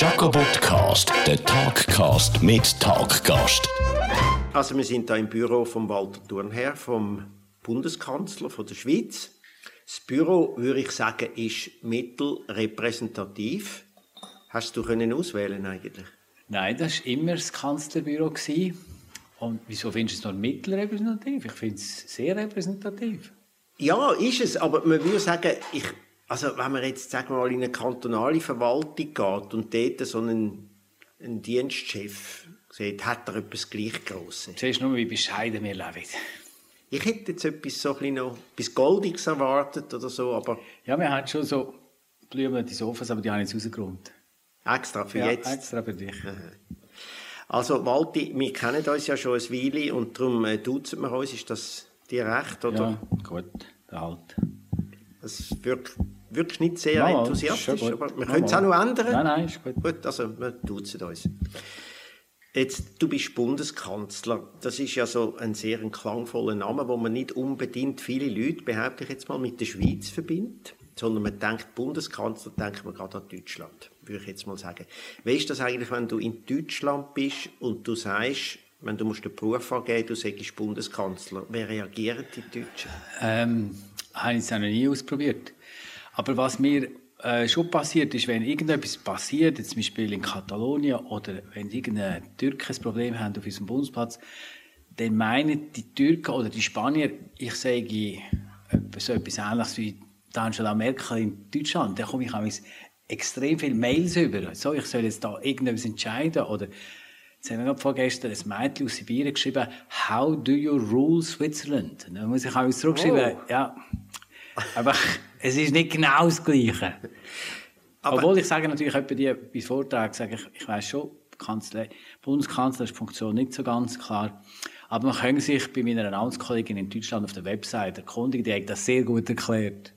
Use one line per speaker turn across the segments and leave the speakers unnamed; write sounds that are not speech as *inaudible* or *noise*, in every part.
Jacobotcast, der Talkcast mit Talkgast.
Also wir sind da im Büro von Walter Thurnherr, vom Bundeskanzler von der Schweiz. Das Büro, würde ich sagen, ist mittelrepräsentativ. Hast du können auswählen eigentlich?
Nein, das war immer das Kanzlerbüro. Und wieso findest du es noch mittelrepräsentativ? Ich finde es sehr repräsentativ.
Ja, ist es, aber man würde sagen, ich, also wenn man jetzt sagen wir mal in eine kantonale Verwaltung geht und dort so einen, einen Dienstchef sieht, hat er etwas gleich Grosses.
Siehst du nur, wie bescheiden wir leben.
Ich hätte jetzt etwas so ein noch etwas Goldiges erwartet oder so, aber...
Ja, wir haben schon so blühende Sofas, aber die haben jetzt rausgeräumt.
Extra für
ja,
jetzt?
extra für dich.
Also Walti, wir kennen uns ja schon ein Weile und darum äh, duzen wir uns. Ist das dir recht, oder?
Ja, gut, der Halt.
Das wirkt, wirklich nicht sehr
Mal,
enthusiastisch, aber wir können es auch noch ändern.
Nein, nein, ist gut.
Gut, also wir duzen uns. Jetzt, du bist Bundeskanzler. Das ist ja so ein sehr ein klangvoller Name, wo man nicht unbedingt viele Leute, behaupte ich jetzt mal, mit der Schweiz verbindet. Sondern man denkt, Bundeskanzler, denkt man gerade an Deutschland, würde ich jetzt mal sagen. Wie ist das eigentlich, wenn du in Deutschland bist und du sagst, wenn du musst den Beruf angeben, du sagst Bundeskanzler, wie reagieren die Deutschen?
Ähm, habe ich auch noch nie ausprobiert. Aber was mir äh, schon passiert ist, wenn irgendetwas passiert, jetzt zum Beispiel in Katalonien oder wenn irgendein Türken ein Problem haben auf unserem Bundesplatz, dann meinen die Türken oder die Spanier, ich sage etwas- so etwas Ähnliches wie Angela Merkel in Deutschland. Da komme ich auch extrem viele Mails über. So, ich soll jetzt da irgendetwas entscheiden oder Jetzt haben wir gerade vorgestern ein Mädchen aus Sibirien geschrieben, How do you rule Switzerland? Dann muss ich auch zurückschreiben,
Oh.
ja, aber es ist nicht genau das Gleiche.
Aber-
Obwohl ich sage natürlich etwa die bei Vorträgen, sage ich, ich weiß schon, Kanzler, Bundeskanzler ist die Funktion nicht so ganz klar. Aber man kann sich bei meiner Amtskollegin in Deutschland auf der Website erkundigen, die hat das sehr gut erklärt.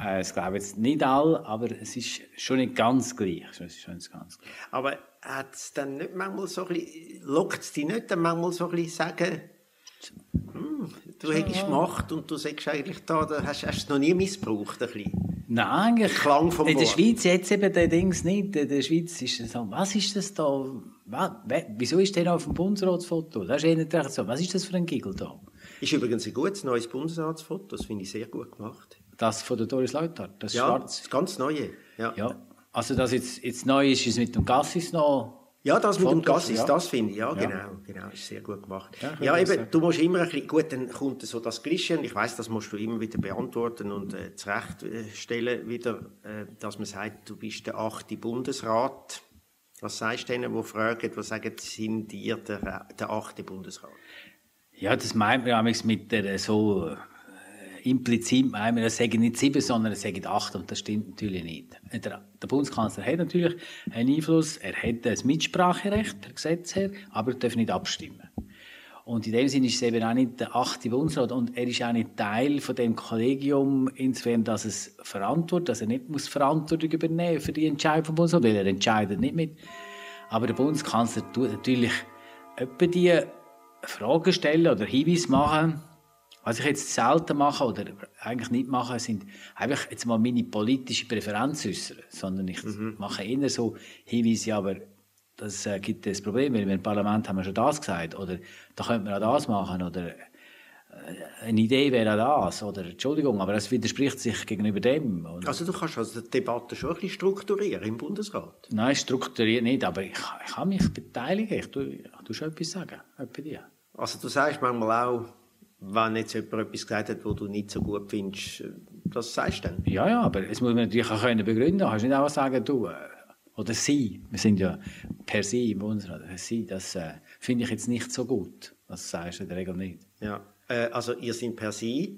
Äh, Das glaube jetzt nicht alle, aber es ist schon nicht ganz gleich. Es ist schon nicht ganz gleich.
Aber hat es dann nicht manchmal so ein bisschen, lockt es dich nicht dann manchmal so ein bisschen sagen, du hättest Macht und du sagst eigentlich da, da hast, hast du es noch nie missbraucht, ein bisschen.
Nein, eigentlich.
Klang vom
in der
Wort.
Schweiz jetzt eben der Dings nicht. In der Schweiz ist es so, was ist das da? Was, wieso ist der auf dem Bundesratsfoto? Das ist eher so. Was ist das für ein Giggle da?
Ist übrigens ein gutes neues Bundesratsfoto, das finde ich sehr gut gemacht.
Das von der Doris Leuthard, das
Ja,
schwarz.
das ganz neue. Ja, ja.
Ja. Also, das jetzt, jetzt neu ist, ist mit dem Gassis noch.
Das mit dem
Fotos,
Gassis,
ja.
das finde ich, ja,
Ja.
genau, genau, ist sehr gut gemacht.
Ja,
Ja, eben, du musst immer ein bisschen, gut, dann kommt so das Klischee, und ich weiß, das musst du immer wieder beantworten und äh, zurechtstellen wieder, äh, dass man sagt, du bist der achte Bundesrat. Was sagst du denen, die fragen, die sagen, sind ihr der, der achte Bundesrat?
Ja, das meint man amigs mit der so implizit meinen das sagen nicht sieben, sondern es sagen acht und das stimmt natürlich nicht. Der, der Bundeskanzler hat natürlich einen Einfluss, er hat ein Mitspracherecht per Gesetz her, aber er darf nicht abstimmen. Und in dem Sinne ist es eben auch nicht der achte Bundesrat und er ist auch nicht Teil von dem Kollegium, insofern, dass es verantwortet, dass er nicht muss Verantwortung übernehmen für die Entscheidung vom Bundesrat, weil er entscheidet nicht mit. Aber der Bundeskanzler tut natürlich etwa die Fragen stellen oder Hinweise machen. Was ich jetzt selten mache oder eigentlich nicht mache, sind einfach jetzt mal meine politische Präferenz äußern, sondern ich mache eher so Hinweise, ja, aber das äh, gibt ein Problem, weil wir im Parlament haben wir schon das gesagt oder da könnte man auch das machen oder äh, eine Idee wäre auch das oder Entschuldigung, aber das widerspricht sich gegenüber dem. Und
Also du kannst also die Debatte schon ein bisschen strukturieren im Bundesrat.
Nein, strukturiert nicht, aber ich, ich kann mich beteiligen. Ich tue, ich tue schon etwas sagen. Etwa dir.
Also du sagst manchmal auch, wenn jetzt jemand etwas gesagt hat, wo du nicht so gut findest, äh, das sagst du dann.
Ja, ja, aber es muss man natürlich auch können begründen. Du kannst nicht einfach sagen, du, äh, oder sie, wir sind ja per se im Bundesrat, sie, das äh, finde ich jetzt nicht so gut. Das sagst du in der Regel nicht.
Ja, äh, also ihr seid per se,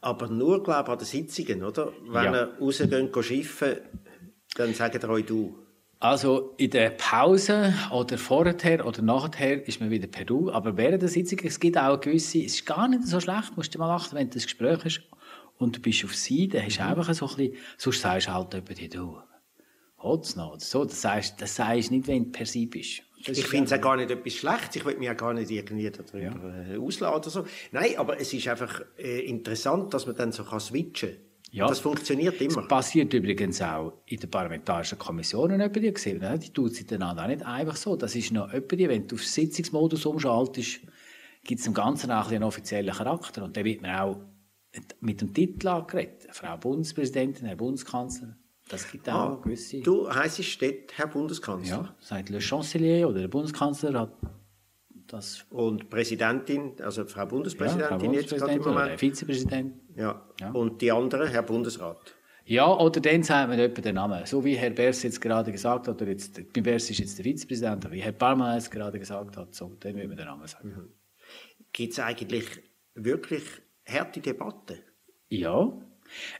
aber nur, glaube ich, an den Sitzungen, oder? Wenn
Ja.
ihr rausgeht, schiffen, dann sagt ihr euch du.
Also in der Pause oder vorher oder nachher ist man wieder per Du, aber während der Sitzung, es gibt auch gewisse, es ist gar nicht so schlecht, musst du mal achten, wenn das Gespräch ist und du bist auf sie, dann hast du einfach so ein bisschen, sonst sagst du halt über die Du. Oder so, das sagst, das sagst nicht, wenn du per se bist. Das
Ich finde es auch gar nicht etwas Schlechtes. Ich will mich auch gar nicht irgendwie darüber äh, ausladen oder so. Nein, aber es ist einfach äh, interessant, dass man dann so kann switchen Ja, das funktioniert immer.
Das passiert übrigens auch in den parlamentarischen Kommissionen. Die, gesehen, ne? die tut sich dann auch nicht einfach so. Das ist noch etwa, wenn du auf Sitzungsmodus umschaltest, gibt es dem Ganzen auch einen offiziellen Charakter. Und dann wird man auch mit dem Titel angeredet. Frau Bundespräsidentin, Herr Bundeskanzler. Das gibt auch ah, gewisse...
Du heisst dort Herr Bundeskanzler?
Ja, sagt Le Chancelier oder der Bundeskanzler hat das...
Und Präsidentin, also Frau Bundespräsidentin, ja, Frau Bundespräsidentin jetzt gerade im
Moment. Vizepräsident.
Ja. ja. Und die andere, Herr Bundesrat.
Ja, oder dann sagt man etwa den Namen. So wie Herr Bers jetzt gerade gesagt hat, oder jetzt, bei Bers ist jetzt der Vizepräsident, aber wie Herr Parma es gerade gesagt hat, so, dann würde man den Namen sagen. Mhm.
Gibt es eigentlich wirklich harte Debatten?
Ja,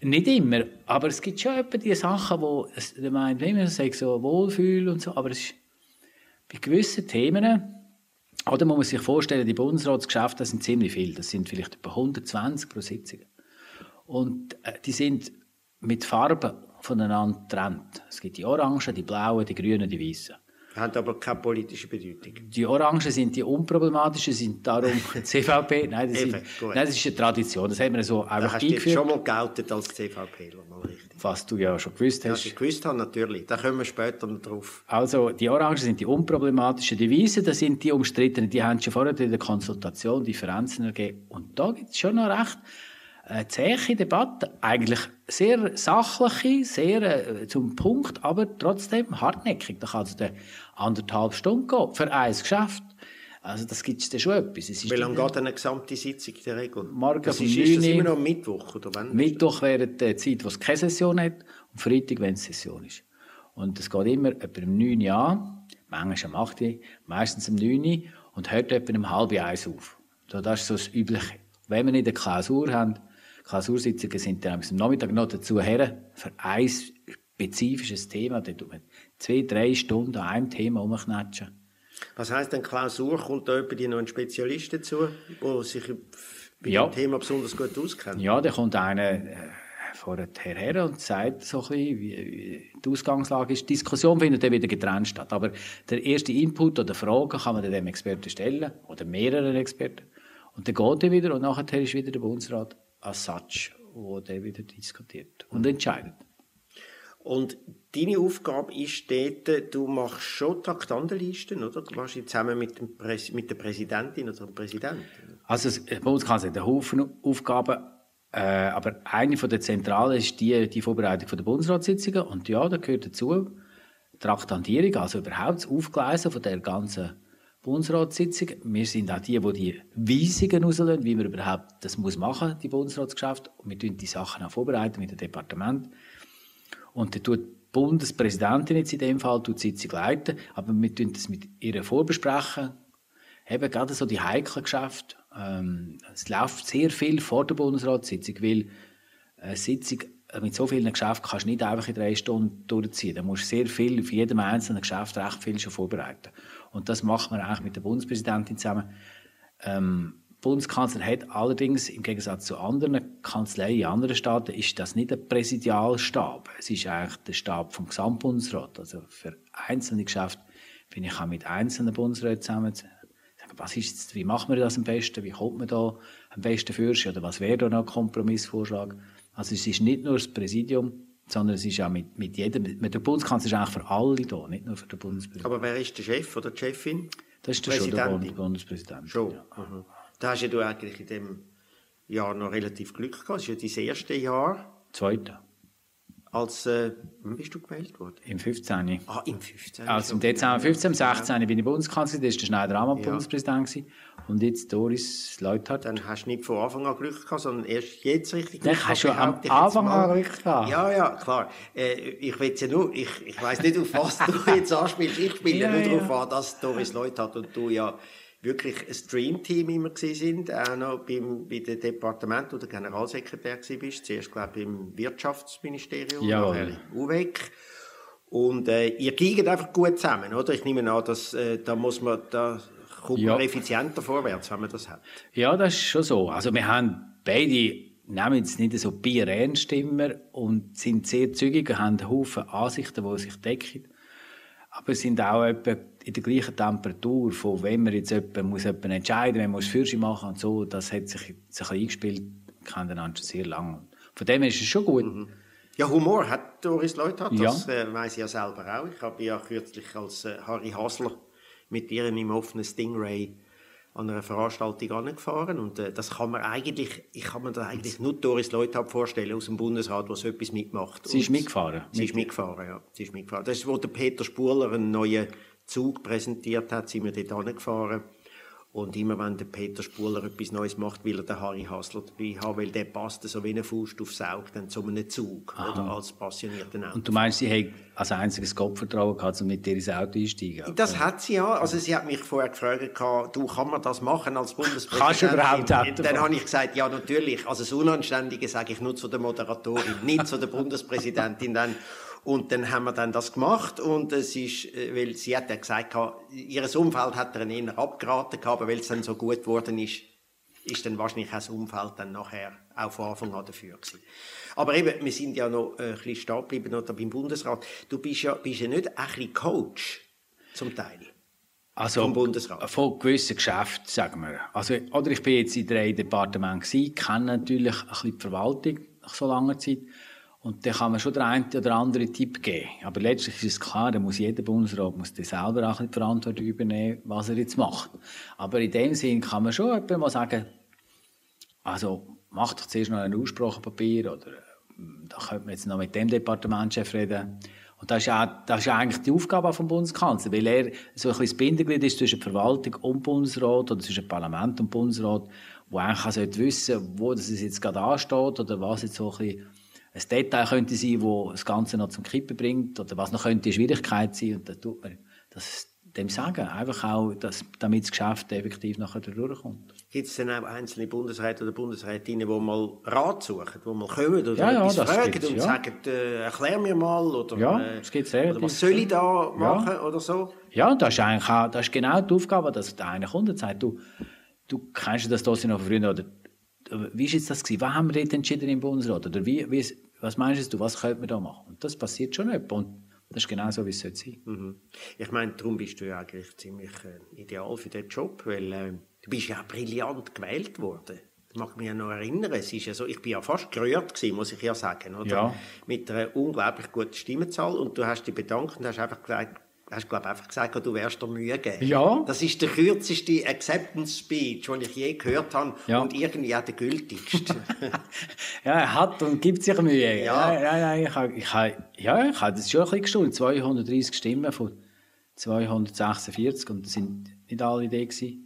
nicht immer, aber es gibt schon etwa die Sachen, wo es, der meint, wie man sagt, so Wohlfühl und so, aber es ist bei gewissen Themen, oder man muss sich vorstellen, die Bundesratsgeschäfte sind ziemlich viele, das sind vielleicht etwa 120 pro Sitzung. Und äh, die sind mit Farben voneinander getrennt. Es gibt die Orangen, die Blauen, die Grünen, die Weißen.
Haben aber keine politische Bedeutung.
Die Orangen sind die unproblematischen, sind darum *laughs* CVP. Nein, das, Eben, sind, nein, das ist eine Tradition. Das haben wir so einfach
da hast eingeführt. Schon mal geoutet als CVP, mal richtig.
Was du ja schon gewusst hast.
Ja, ich gewusst habe, natürlich. Da kommen wir später noch drauf.
Also, die Orangen sind die unproblematischen. Die Weißen, das sind die umstrittenen. Die haben schon vorher in der Konsultation Differenzen ergeben. Und da gibt es schon noch recht eine zähe Debatte, eigentlich sehr sachliche, sehr äh, zum Punkt, aber trotzdem hartnäckig. Da kann also anderthalb Stunden gehen für ein Geschäft. Also das gibt es dann schon etwas.
Es Wie lange geht eine gesamte Sitzung in der Regel?
Morgen
das ist, ist das immer noch Mittwoch? Oder
wann Mittwoch wäre die Zeit, wo es keine Session hat und Freitag, wenn es Session ist. Und es geht immer etwa um 9 Uhr an, manchmal um 8 Uhr, meistens um 9 Uhr und hört etwa um halb eins auf. So, das ist so das Übliche. Wenn wir nicht eine Klausur haben, Klausursitzungen sind dann am Nachmittag noch dazu her, für ein spezifisches Thema. Da tut man zwei, drei Stunden an einem Thema umknatschen.
Was heisst denn Klausur? Kommt da jemand noch ein Spezialist dazu, der sich bei ja. dem Thema besonders gut auskennt?
Ja, da kommt einer äh, vorher her und sagt so ein bisschen, wie die Ausgangslage ist. Die Diskussion findet dann wieder getrennt statt. Aber der erste Input oder Frage kann man dem Experten stellen oder mehreren Experten. Und dann geht er wieder und nachher ist wieder der Bundesrat als such, wo der wieder diskutiert und entscheidet.
Und deine Aufgabe ist dort, du machst schon Traktandenlisten, oder? Du machst zusammen mit, dem mit der Präsidentin oder dem Präsidenten.
Also, bei uns kann es einen Haufen Aufgaben, äh, aber eine von der zentralen ist die, die Vorbereitung der Bundesratssitzungen. Und ja, da gehört dazu Traktandierung, also überhaupt das Aufgleisen von der ganzen Bundesratssitzung. Wir sind auch die, die die Weisungen rauslösen, wie man überhaupt das muss machen, die Bundesratsgeschäfte. Und wir tun die Sachen auch vorbereiten mit dem Departement. Und dann tut die Bundespräsidentin jetzt in dem Fall die Sitzung leiten, aber wir tun das mit ihr vorbesprechen. Eben gerade so die heiklen Geschäfte. Ähm, es läuft sehr viel vor der Bundesratssitzung, weil eine Sitzung mit so vielen Geschäften kannst du nicht einfach in drei Stunden durchziehen. Da musst du sehr viel, für jedem einzelnen Geschäft recht viel schon vorbereiten. Und das macht man auch mit der Bundespräsidentin zusammen. Ähm, Bundeskanzler hat allerdings im Gegensatz zu anderen Kanzleien in anderen Staaten ist das nicht ein Präsidialstab. Es ist eigentlich der Stab vom Gesamtbundesrat. Also für einzelne Geschäfte bin ich auch mit einzelnen Bundesräten zusammen. Was ist jetzt, wie machen wir das am besten? Wie kommt man da am besten für? Oder was wäre da noch ein Kompromissvorschlag? Also es ist nicht nur das Präsidium, sondern es ist ja mit, mit jedem, mit der Bundeskanzler ist eigentlich für alle da, nicht nur für den Bundespräsidenten.
Aber wer ist der Chef oder die Chefin?
Das ist der schon der Bundespräsident.
Schon. Ja. Da hast ja du eigentlich in dem Jahr noch relativ Glück gehabt. Das ist ja dein erstes Jahr.
Zweite.
Als, äh, wann bist du gewählt worden?
Im 15.
Ah, im 15.
Also im Dezember 15, im 16. Ja. bin ich Bundeskanzler, da war der Schneider auch mal ja. Bundespräsident. Und jetzt Doris Leuthard.
Dann hast du nicht von Anfang an Glück gehabt, sondern erst jetzt richtig Glück
gehabt. hast du am Anfang an Glück gehabt.
Ja, ja, klar. Äh, ich weiß ja nur, ich, ich weiss nicht, auf was du *laughs* jetzt anspielst. Ich spiele ja, nur darauf an, dass Doris Leuthard und du ja wirklich ein Streamteam immer sind, auch noch beim, bei dem Departement, wo du Generalsekretär bist. Zuerst, glaube ich, im Wirtschaftsministerium,
ja.
nachher im UWEC. Und äh, ihr kriegt einfach gut zusammen, oder? Ich nehme an, dass, äh, da muss man, da kommt ja. man effizienter vorwärts, wenn man das hat.
Ja, das ist schon so. Also wir haben beide nehmen es nicht so Bier ernst immer und sind sehr zügig und haben Haufen Ansichten, die sich decken. Aber es sind auch etwa in der gleichen Temperatur, von wenn man jetzt jemand, muss jemand entscheiden, wenn man muss Fürsche machen und so, das hat sich, sich eingespielt, kennen einander schon sehr lange. Von dem her ist es schon gut.
Ja, Humor hat Doris Leuthard,
Ja.
das äh, weiß ich ja selber auch. Ich habe ja kürzlich als äh, Harry Hasler mit ihr im offenen Stingray an einer Veranstaltung angefahren und äh, das kann man eigentlich, ich kann mir da eigentlich nur Doris Leuthard vorstellen aus dem Bundesrat, was so etwas mitmacht.
Sie ist
Und
mitgefahren.
Sie ist mitgefahren, ja. Sie ist mitgefahren. Das ist, wo der Peter Spuler einen neuen Zug präsentiert hat, sind wir dort angefahren. Und immer wenn der Peter Spuler etwas Neues macht, will er den Harry Hasler dabei haben, weil der passt so wie eine Faust aufs Auge dann zu einem Zug oder als passionierten Auto.
Und du meinst, sie hat als einziges Gottvertrauen gehabt, um mit dir ins Auto einsteigen?
Das hat sie ja. Also sie hat mich vorher gefragt, du, kann man das machen als Bundespräsident?
Kannst du überhaupt Auto
Dann habe ich gesagt, ja natürlich. Also das Unanständige sage ich nur zu der Moderatorin, nicht zu der Bundespräsidentin. Dann. Und dann haben wir dann das gemacht und es ist, äh, weil sie hat ja gesagt, ihres Umfeld hat er eher abgeraten gehabt, aber weil es dann so gut geworden ist, ist dann wahrscheinlich auch das Umfeld dann nachher auch von Anfang an dafür gewesen. Aber eben, wir sind ja noch äh, ein bisschen stehen geblieben noch beim Bundesrat. Du bist ja, bist ja nicht ein bisschen Coach zum Teil.
Also,
Vom Bundesrat.
Von gewissen Geschäften, sagen wir. Also, oder ich bin jetzt in drei Departementen gewesen, kenne natürlich ein bisschen die Verwaltung nach so langer Zeit. Und dann kann man schon den einen oder anderen Tipp geben. Aber letztlich ist es klar, da muss jeder Bundesrat muss selber auch die Verantwortung übernehmen, was er jetzt macht. Aber in dem Sinn kann man schon jemandem mal sagen, also, mach doch zuerst noch ein Aussprachepapier oder äh, da könnte man jetzt noch mit dem Departementschef reden. Und das ist, auch, das ist eigentlich die Aufgabe vom Bundeskanzler, weil er so ein bisschen das Bindeglied ist zwischen Verwaltung und Bundesrat oder zwischen Parlament und Bundesrat, wo eigentlich auch sollte wissen, wo das jetzt gerade ansteht oder was jetzt so ein bisschen ein Detail könnte sein, wo das Ganze noch zum Kippen bringt oder was noch könnte eine Schwierigkeit sein. Und dann tut man das dem sagen, einfach auch, dass, damit das Geschäft effektiv nachher durchkommt.
Gibt es dann auch einzelne Bundesräte oder Bundesrätinnen, die mal Rat suchen, die mal kommen oder
Ja, ja,
etwas fragen und
ja.
sagen, äh, erklär mir mal oder,
Ja,
äh, oder was soll ich da
Ja.
machen oder so?
Ja, das ist eigentlich auch, das ist genau die Aufgabe, dass der eine und sagt, du, du kennst das Dossier noch von früher, oder wie ist jetzt das gewesen? Was haben wir dort entschieden im Bundesrat? Oder wie, wie, was meinst du, was könnte man da machen? Und das passiert schon nicht. Und das ist genau so, wie es sollte sein.
Mhm. Ich meine, darum bist du ja eigentlich ziemlich äh, ideal für den Job, weil äh, du bist ja brillant gewählt worden. Das mag mich ja noch erinnern. Es ist ja so, ich bin ja fast gerührt gewesen, muss ich ja sagen, oder?
Ja.
Mit einer unglaublich guten Stimmenzahl und du hast dich bedankt und hast einfach gesagt, hast glaub, einfach gesagt, du wärst der Mühe geben.
Ja.
Das ist der kürzeste Acceptance Speech, den ich je gehört habe
Ja.
und irgendwie auch der gültigste. *laughs*
Ja, er hat und gibt sich Mühe.
Ja.
ja, ja, ja ich habe ich habe- ja, ich habe das schon ein bisschen gestaunt. 230 Stimmen von 246 und das sind nicht alle da gewesen.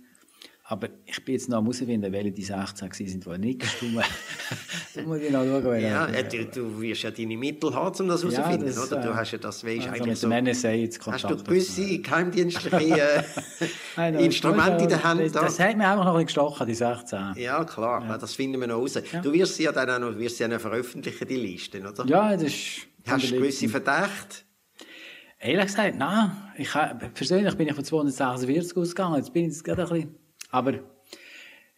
Aber ich bin jetzt noch herausfinden, welche die 16 gewesen sind, die nicht gestimmt haben. *laughs* muss ich noch schauen.
ja, äh, du, du wirst ja deine Mittel haben, um das herauszufinden,
das,
oder? Du
äh,
hast ja das, weißt,
also
eigentlich
mit
so...
NSA jetzt
Hast du gewisse geheimdienstliche *laughs* äh, *laughs* Instrumente in der Hand?
Das,
da?
das hat mir einfach noch ein gestochen, die 16.
ja, klar, das finden wir noch raus. Du wirst sie ja dann auch noch, wirst sie ja veröffentlichen, die Listen, oder?
Ja, das ist...
Hast du gewisse Verdächte?
Ehrlich gesagt, nein. Ich, persönlich bin ich von 246 ausgegangen. Jetzt bin ich jetzt gerade ein bisschen... Aber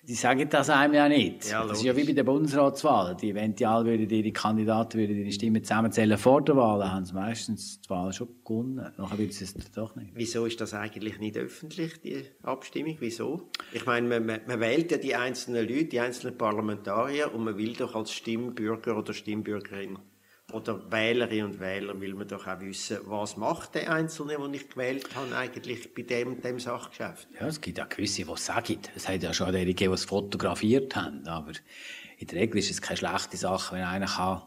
die sagen das einem ja nicht.
Ja,
das ist ja wie bei der Bundesratswahl. Die, alle würden, ihre Kandidaten würden ihre Stimmen zusammenzählen vor der Wahl, haben sie meistens die Wahl schon gewonnen. Nachher würden sie es doch nicht.
Wieso ist das eigentlich nicht öffentlich, die Abstimmung? Wieso? Ich meine, man, man, man wählt ja die einzelnen Leute, die einzelnen Parlamentarier und man will doch als Stimmbürger oder Stimmbürgerin oder Wählerin und Wähler will man doch auch wissen, was macht der Einzelne, den ich gewählt habe, eigentlich bei dem und dem Sachgeschäft.
Ja, es gibt ja gewisse, die es sagen. Es hat ja schon einige gegeben, die es fotografiert haben. Aber in der Regel ist es keine schlechte Sache, wenn einer kann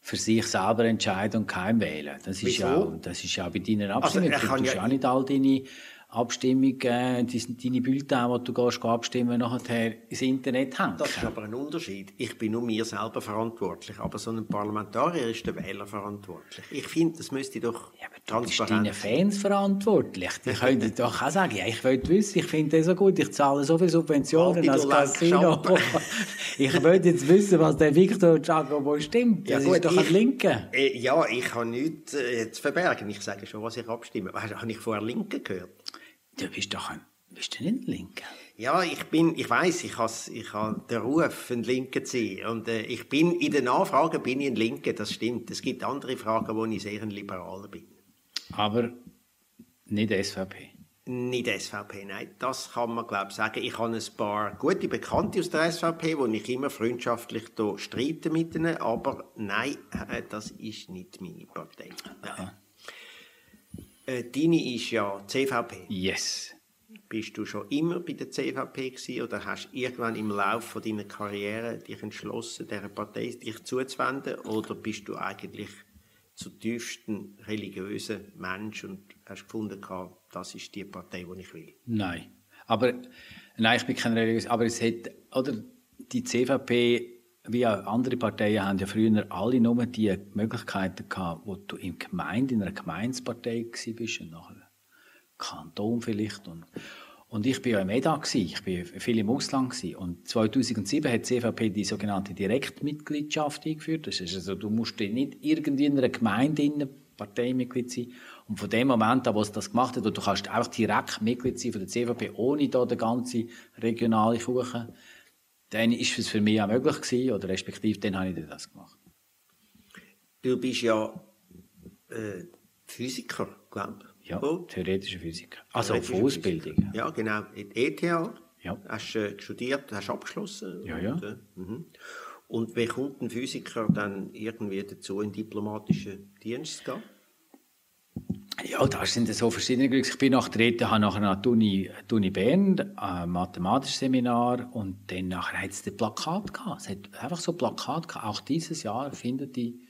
für sich selber entscheiden und kein wählen. Das ist,
Wieso?
ja auch, das ist ja auch bei deinen Abstimmungen.
er
du
ja-
ja auch nicht all deine Abstimmungen, äh, deine deine Bulletins, die du gehst, abstimmen, nachher ins Internet hängen.
Das ist aber ein Unterschied. Ich bin nur mir selber verantwortlich, aber so ein Parlamentarier ist der Wähler verantwortlich. Ich finde, das müsste doch
Ja, aber du bist deinen
transparent
Fans verantwortlich. Die *laughs* können doch auch sagen, ja, ich will wissen, ich finde das so gut, ich zahle so viele Subventionen als Casino. *laughs* ich will jetzt wissen, was der Victor Giacomo stimmt. Das ist doch ein
ich-
Linke.
Äh, ja, ich habe nichts äh, zu verbergen. Ich sage schon, was ich abstimme. Habe ich vorher Linke gehört?
Du bist doch ein, bist du nicht ein Linke?
Ja, ich bin, ich weiß, ich habe ich habe den Ruf, ein Linker zu sein. Und äh, ich bin, in den Nachfragen bin ich ein Linker, das stimmt. Es gibt andere Fragen, wo ich sehr ein Liberaler bin.
Aber nicht SVP.
Nicht SVP, nein. Das kann man, glaube ich, sagen. Ich habe ein paar gute Bekannte aus der SVP, wo ich immer freundschaftlich streite mit ihnen, aber nein, äh, das ist nicht meine Partei. Nein. Äh, deine ist ja CVP.
Yes.
Bist du schon immer bei der CVP gewesen oder hast du irgendwann im Laufe deiner Karriere dich entschlossen, dieser Partei dich zuzuwenden oder bist du eigentlich zutiefst ein religiöser Mensch und hast gefunden, das ist die Partei, die ich will?
Nein. Aber, nein, ich bin kein religiöser, aber es hat, oder, die CVP wie auch andere Parteien haben ja früher alle nur die Möglichkeiten gehabt, wo du in, Gemeinde, in einer Gemeinspartei bist und nachher Kanton vielleicht und und ich bin ja im EDA ich bin viel im Ausland gewesen. und 2007 hat die CVP die sogenannte Direktmitgliedschaft eingeführt. Das ist also, du musst nicht irgendwie in einer Gemeinde in Parteimitglied sein. Und von dem Moment an, wo es das gemacht hat, du kannst einfach direkt Mitglied sein von der CVP, ohne da den ganzen regionalen Kuchen, dann ist es für mich auch möglich gewesen, oder respektive dann habe ich das gemacht.
Du bist ja äh, Physiker, glaube ich.
Ja, oh. theoretischer Physiker. Also auf Ausbildung.
Ja, genau. In ETH ja. hast du äh, studiert, hast abgeschlossen.
Ja, ja.
Und, äh, mhm. und wie kommt ein Physiker dann irgendwie dazu, in diplomatischen Dienst zu gehen?
Ja, da sind so verschiedene Glücks. Ich bin nach der ETH nachher an die Uni, die Uni Bern, ein mathematisches Seminar und dann nachher hat es ein Plakat gehabt. Es hat einfach so ein Plakat gehabt. Auch dieses Jahr findet die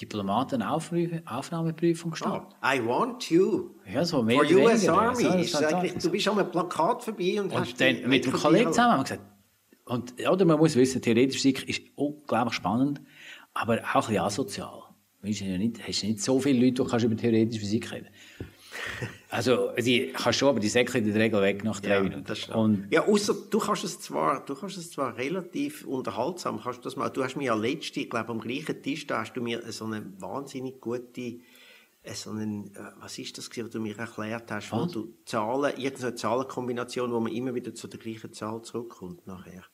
Diplomatenaufnahmeprüfung statt.
Oh, I want you.
Ja, so mehr
For US weniger. Army. Ist eigentlich, du bist an einem Plakat vorbei und,
und
hast
dann mit dem Kollegen zusammen haben wir gesagt, und, oder man muss wissen, theoretisch ist unglaublich spannend, aber auch ein bisschen asozial. Du hast ja nicht, hast nicht so viele Leute, die kannst über theoretische Physik reden *laughs* also, die kannst schon, aber die säckeln in der Regel weg nach drei
ja,
Minuten.
Und ja, außer du kannst es zwar, du kannst es zwar relativ unterhaltsam, kannst du das mal, du hast mir ja letzte, ich glaube, am gleichen Tisch, da hast du mir so eine wahnsinnig gute, äh, so einen, äh, was ist das, was du mir erklärt hast, was? wo du Zahlen, irgendeine Zahlenkombination, wo man immer wieder zu der gleichen Zahl zurückkommt nachher.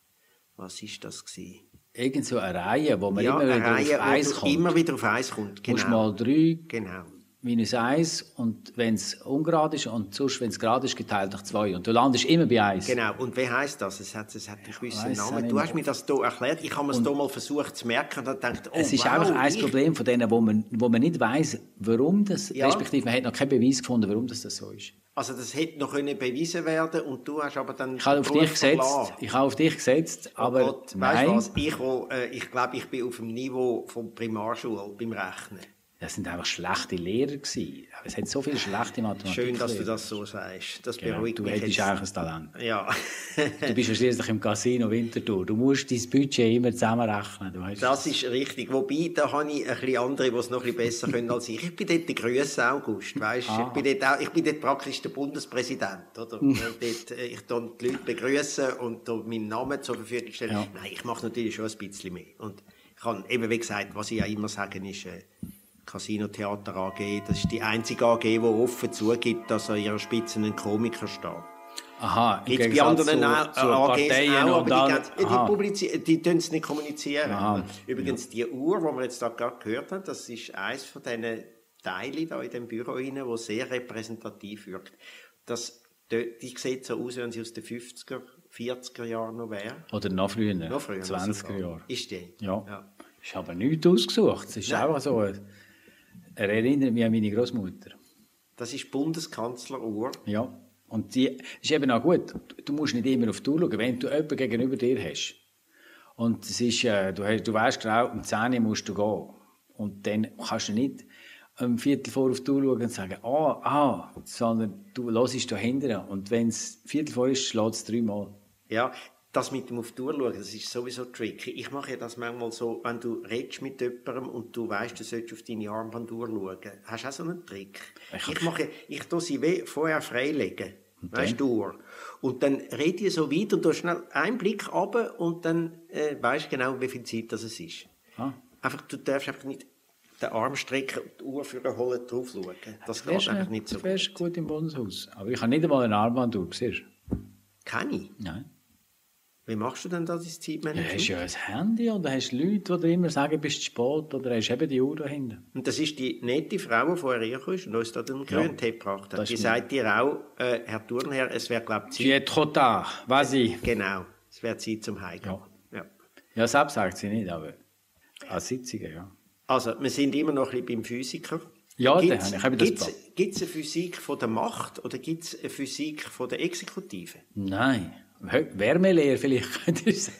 Was ist das gewesen?
Irgend so eine Reihe, wo man
ja,
immer wieder
Reihe,
auf eins kommt.
immer wieder auf eins kommt,
genau. Musst mal drei.
Genau
minus 1 und wenn es ungerade ist und sonst, wenn es gerade ist, geteilt durch 2. Und du landest immer bei 1.
Genau. Und wie heisst das? Es hat, es hat einen gewissen Namen. Du hast mir das hier erklärt. Ich habe es hier mal versucht zu merken und gedacht, oh,
Es ist
wow,
einfach ein
ich...
Problem von denen, wo man, wo man nicht weiss, warum das, ja. respektive man hat noch keinen Beweis gefunden, warum das, das so ist.
Also das hätte noch können bewiesen werden und du hast aber dann...
Ich habe auf dich gesetzt, ich habe auf dich gesetzt, oh aber
Gott, nein. Weißt was, ich, wo, äh, ich glaube, ich bin auf dem Niveau von Primarschule beim Rechnen.
Das sind einfach schlechte Lehrer gewesen. Es hat so viele schlechte Mathematik.
Schön, dass du das so sagst. Das genau, beruhigt
du
mich
hättest eigentlich ein Talent.
Ja.
du bist ja schließlich im Casino Winterthur. Du musst dein Budget immer zusammenrechnen. Du
weißt das ist richtig. Wobei, da habe ich ein bisschen andere, die es noch ein bisschen besser können als ich. Ich bin dort der grösste August. Weißt? Ah. Ich, bin dort auch, ich bin dort praktisch der Bundespräsident. Oder? dort, äh, ich tue die Leute begrüßen und meinen Namen zur Verfügung stellen. Ja. Nein, ich mache natürlich schon ein bisschen mehr. Und ich kann eben, wie gesagt, was ich ja immer sage, ist, äh, Casino Theater AG. Das ist die einzige AG, die offen zugibt, dass an ihrer Spitze ein Komiker steht.
Aha,
Gibt es bei anderen zu, AGs zu auch, aber die, die, die, die es nicht kommunizieren. Aha, Übrigens, ja. die Uhr, die wir jetzt da gerade gehört haben, das ist eines von diesen Teilen da in dem Büro rein, wo sehr repräsentativ wirkt. Das, die sieht so aus, wenn sie aus den 50er, 40er Jahren noch wäre.
Oder noch früher,
noch früher
20er Jahre.
Ist die?
Ja. ja. Ich habe nichts ausgesucht. Es ist Nein. einfach so. Er erinnert mich an meine Großmutter.
Das ist Bundeskanzleruhr.
Ja. Und die ist eben auch gut. Du musst nicht immer auf die Uhr schauen, wenn du jemanden gegenüber dir hast. Und es ist, äh, du, hast, du weißt genau, um 10 Uhr musst du gehen. Und dann kannst du nicht um Viertel vor auf die Uhr schauen und sagen, ah, ah, sondern du hörst da hinten. Und wenn es Viertel vor ist, schlägt es dreimal.
Ja, das mit dem auf die Uhr schauen, das ist sowieso tricky. Ich mache ja das manchmal so, wenn du redest mit jemandem und du weißt, du solltest auf deine Armbanduhr schauen. Hast du auch so einen Trick? Ich, ich mache, ich tue sie vorher freilegen. Weißt du? Und dann rede ich so weiter und du schnell einen Blick runter und dann äh, weißt du genau, wie viel Zeit das ist. Ah. Einfach, du darfst einfach nicht den Arm strecken und die Uhr für holen drauf schauen. Das geht einfach nicht so
gut. Du wärst gut im Bundeshaus. Aber ich habe nicht einmal eine Armbanduhr, siehst
du? Keine?
Nein.
Wie machst du denn da dein
Du
Zeitmanagement?
hast ja ein Handy oder hast Leute, die dir immer sagen, bist du spät oder hast eben die Uhr dahinter.
Und das ist die nette Frau, die vorher hergekommen ist und uns da den grünen Tee gebracht hat.
das
Die sagt dir auch, äh, Herr Turnherr, es wäre, glaube ich, Zeit.
es trop tard, vas-y.
Genau, es wäre Zeit zum Heimgehen.
Ja.
Ja.
Ja, selbst sagt sie nicht, aber als Sitzungen, ja.
Also, wir sind immer noch ein bisschen beim Physiker.
Ja,
Gibt's-
habe ich eben das Plan.
Gibt's eine Physik von der Macht oder gibt es eine Physik von der Exekutive?
Nein. Wärmelehre vielleicht *laughs* könnte sagen.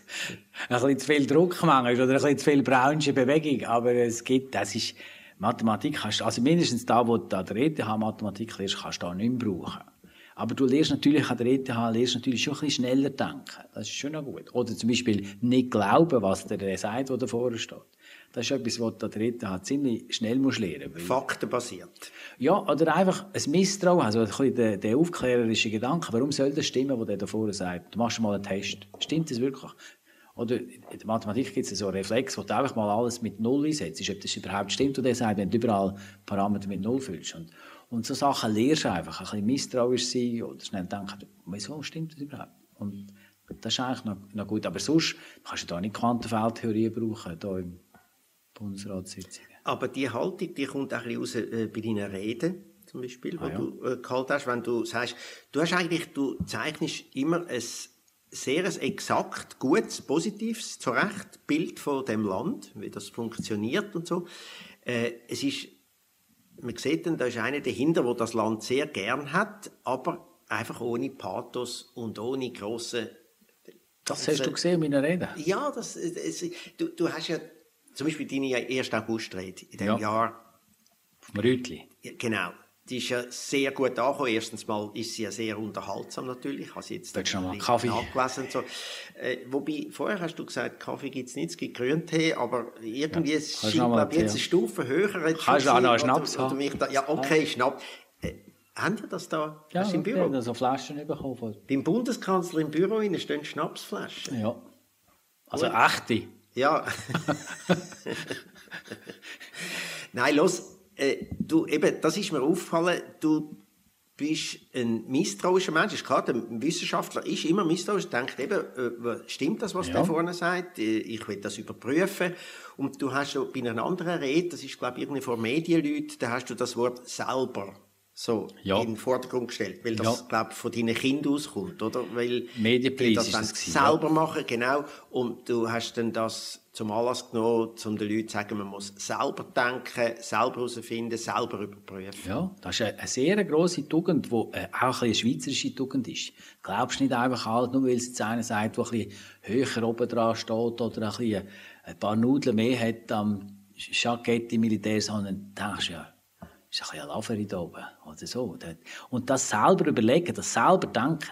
Ein bisschen zu viel Druckmangel oder ein bisschen zu viel braunsche Bewegung. Aber es gibt, das ist, Mathematik kannst also mindestens da, wo du an der ETH Mathematik lernst, kannst du da nicht mehr brauchen. Aber du lernst natürlich an der ETH lernst natürlich schon ein bisschen schneller denken. Das ist schon noch gut. Oder zum Beispiel nicht glauben, was der sagt, der davor steht. Das ist etwas, was der ETH ziemlich schnell musst lernen musst.
Faktenbasiert.
Ja, oder einfach ein Misstrauen, also ein bisschen der, der aufklärerische Gedanke. Warum soll das stimmen, was der da vorne sagt? Du machst mal einen Test. Stimmt das wirklich? Oder in der Mathematik gibt es so einen Reflex, wo du einfach mal alles mit Null einsetzt, ob das überhaupt stimmt, was der sagt, wenn du überall Parameter mit Null füllst. Und, und so Sachen lernst du einfach. Ein bisschen misstrauisch sein oder schnell denken, wieso stimmt das überhaupt? Und das ist eigentlich noch, noch gut. Aber sonst kannst du da nicht Quantenfeldtheorie brauchen, da im Bundesratssitzungen.
Aber die Haltung, die kommt auch ein bisschen raus äh, bei deinen Reden, zum Beispiel,
Ah,
die du äh, gehalten hast, wenn du sagst, du hast eigentlich, du zeichnest immer ein sehr ein exakt, gutes, positives, zu Recht Bild von dem Land, wie das funktioniert und so. Äh, es ist, man sieht dann, da ist einer dahinter, der das Land sehr gern hat, aber einfach ohne Pathos und ohne grosse
Das hast du gesehen in meiner Rede?
ja, das, es, du, du hast ja zum Beispiel deine 1. August-Rede in dem
Ja.
Jahr.
Vom Rütli.
Ja, genau. Die ist ja sehr gut angekommen. Erstens mal ist sie ja sehr unterhaltsam natürlich. Ich habe sie jetzt
noch mal Kaffee?
nachgelesen und so. Äh, wobei, vorher hast du gesagt, Kaffee gibt es nicht, es gibt Grüntee, aber irgendwie
Ja,
scheint, glaube ich, jetzt eine. Stufe höher.
Kannst du
schon
auch noch einen Schnaps
oder, oder
haben?
mich da, Ja, okay, Schnaps. Äh, haben ihr das da?
Ja,
hast du im
wir
Büro?
haben so Flaschen bekommen.
Beim Bundeskanzler im Büro stehen Schnapsflaschen.
Ja. Also echte.
Ja. *laughs* Nein, los, äh, du, eben, das ist mir aufgefallen, du bist ein misstrauischer Mensch. Ist klar, der Wissenschaftler ist immer misstrauisch, denkt eben, äh, stimmt das, was
Ja.
der vorne sagt? Äh, Ich will das überprüfen. Und du hast so bei einer anderen Rede, das ist, glaube ich, irgendwie vor Medienleuten, da hast du das Wort selber so
Ja.
in den Vordergrund gestellt, weil das,
Ja.
glaube ich, von deinen Kindern auskommt, oder? Weil
Medienpreis
die das
das gewesen,
selber machen, genau. Und du hast dann das zum Anlass genommen, um den Leuten zu sagen, man muss selber denken, selber herausfinden, selber überprüfen.
Ja, das ist eine, eine sehr grosse Tugend, die äh, auch ein eine schweizerische Tugend ist. Glaubst nicht einfach halt, nur weil es jetzt einer sagt, der ein bisschen höher oben dran steht oder ein, bisschen ein paar Nudeln mehr hat am im Militär, sondern denkst ja, ist ein bisschen Laveri da oben oder so. Und das selber überlegen, das selber denken.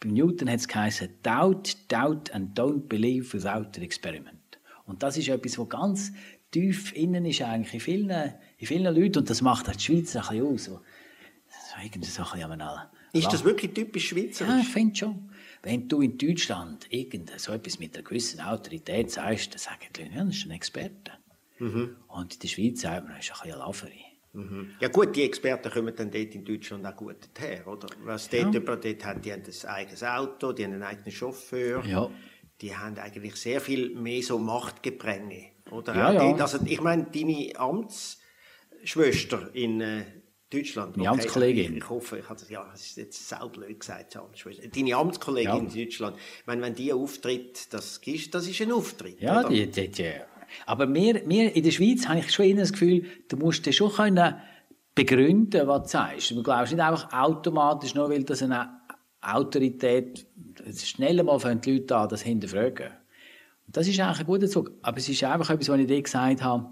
Bei Newton hat es geheißen, doubt, doubt and don't believe without an experiment. Und das ist etwas, was ganz tief innen ist eigentlich in vielen, in vielen Leuten und das macht auch die Schweiz ein bisschen aus. So, irgendwie so ein bisschen an einem
Ist das wirklich typisch
ja,
schweizerisch?
ich finde schon. Wenn du in Deutschland irgend so etwas mit einer gewissen Autorität sagst, dann sagen die Leute, ja, das ist ein Experte. Und in der Schweiz sagt man, das ist ein bisschen ein Laveri.
Mhm. Ja gut, die Experten kommen dann dort in Deutschland auch gut her, oder? Was dort über dort haben, die haben ein eigenes Auto, die haben einen eigenen Chauffeur.
Ja.
Die haben eigentlich sehr viel mehr so Machtgepränge, oder?
Ja, ja.
dort- Also ich meine, deine Amtsschwester in äh, Deutschland.
Meine Amtskollegin.
Ich, ich hoffe, ich habe das, ja, das ist jetzt selber blöd gesagt, die Amtsschwester. Deine Amtskollegin
Ja.
in Deutschland. Ich meine, wenn die auftritt, das ist, das ist ein Auftritt.
Ja,
oder?
die, die, die. Aber wir, wir in der Schweiz habe ich schon immer das Gefühl, du musst dir schon können begründen, was du sagst. Du glaubst nicht einfach automatisch, nur weil das eine Autorität, schnell mal fangen die Leute an, das hinterfragen. Und das ist eigentlich ein guter Zug. Aber es ist einfach etwas, was ich dir gesagt habe,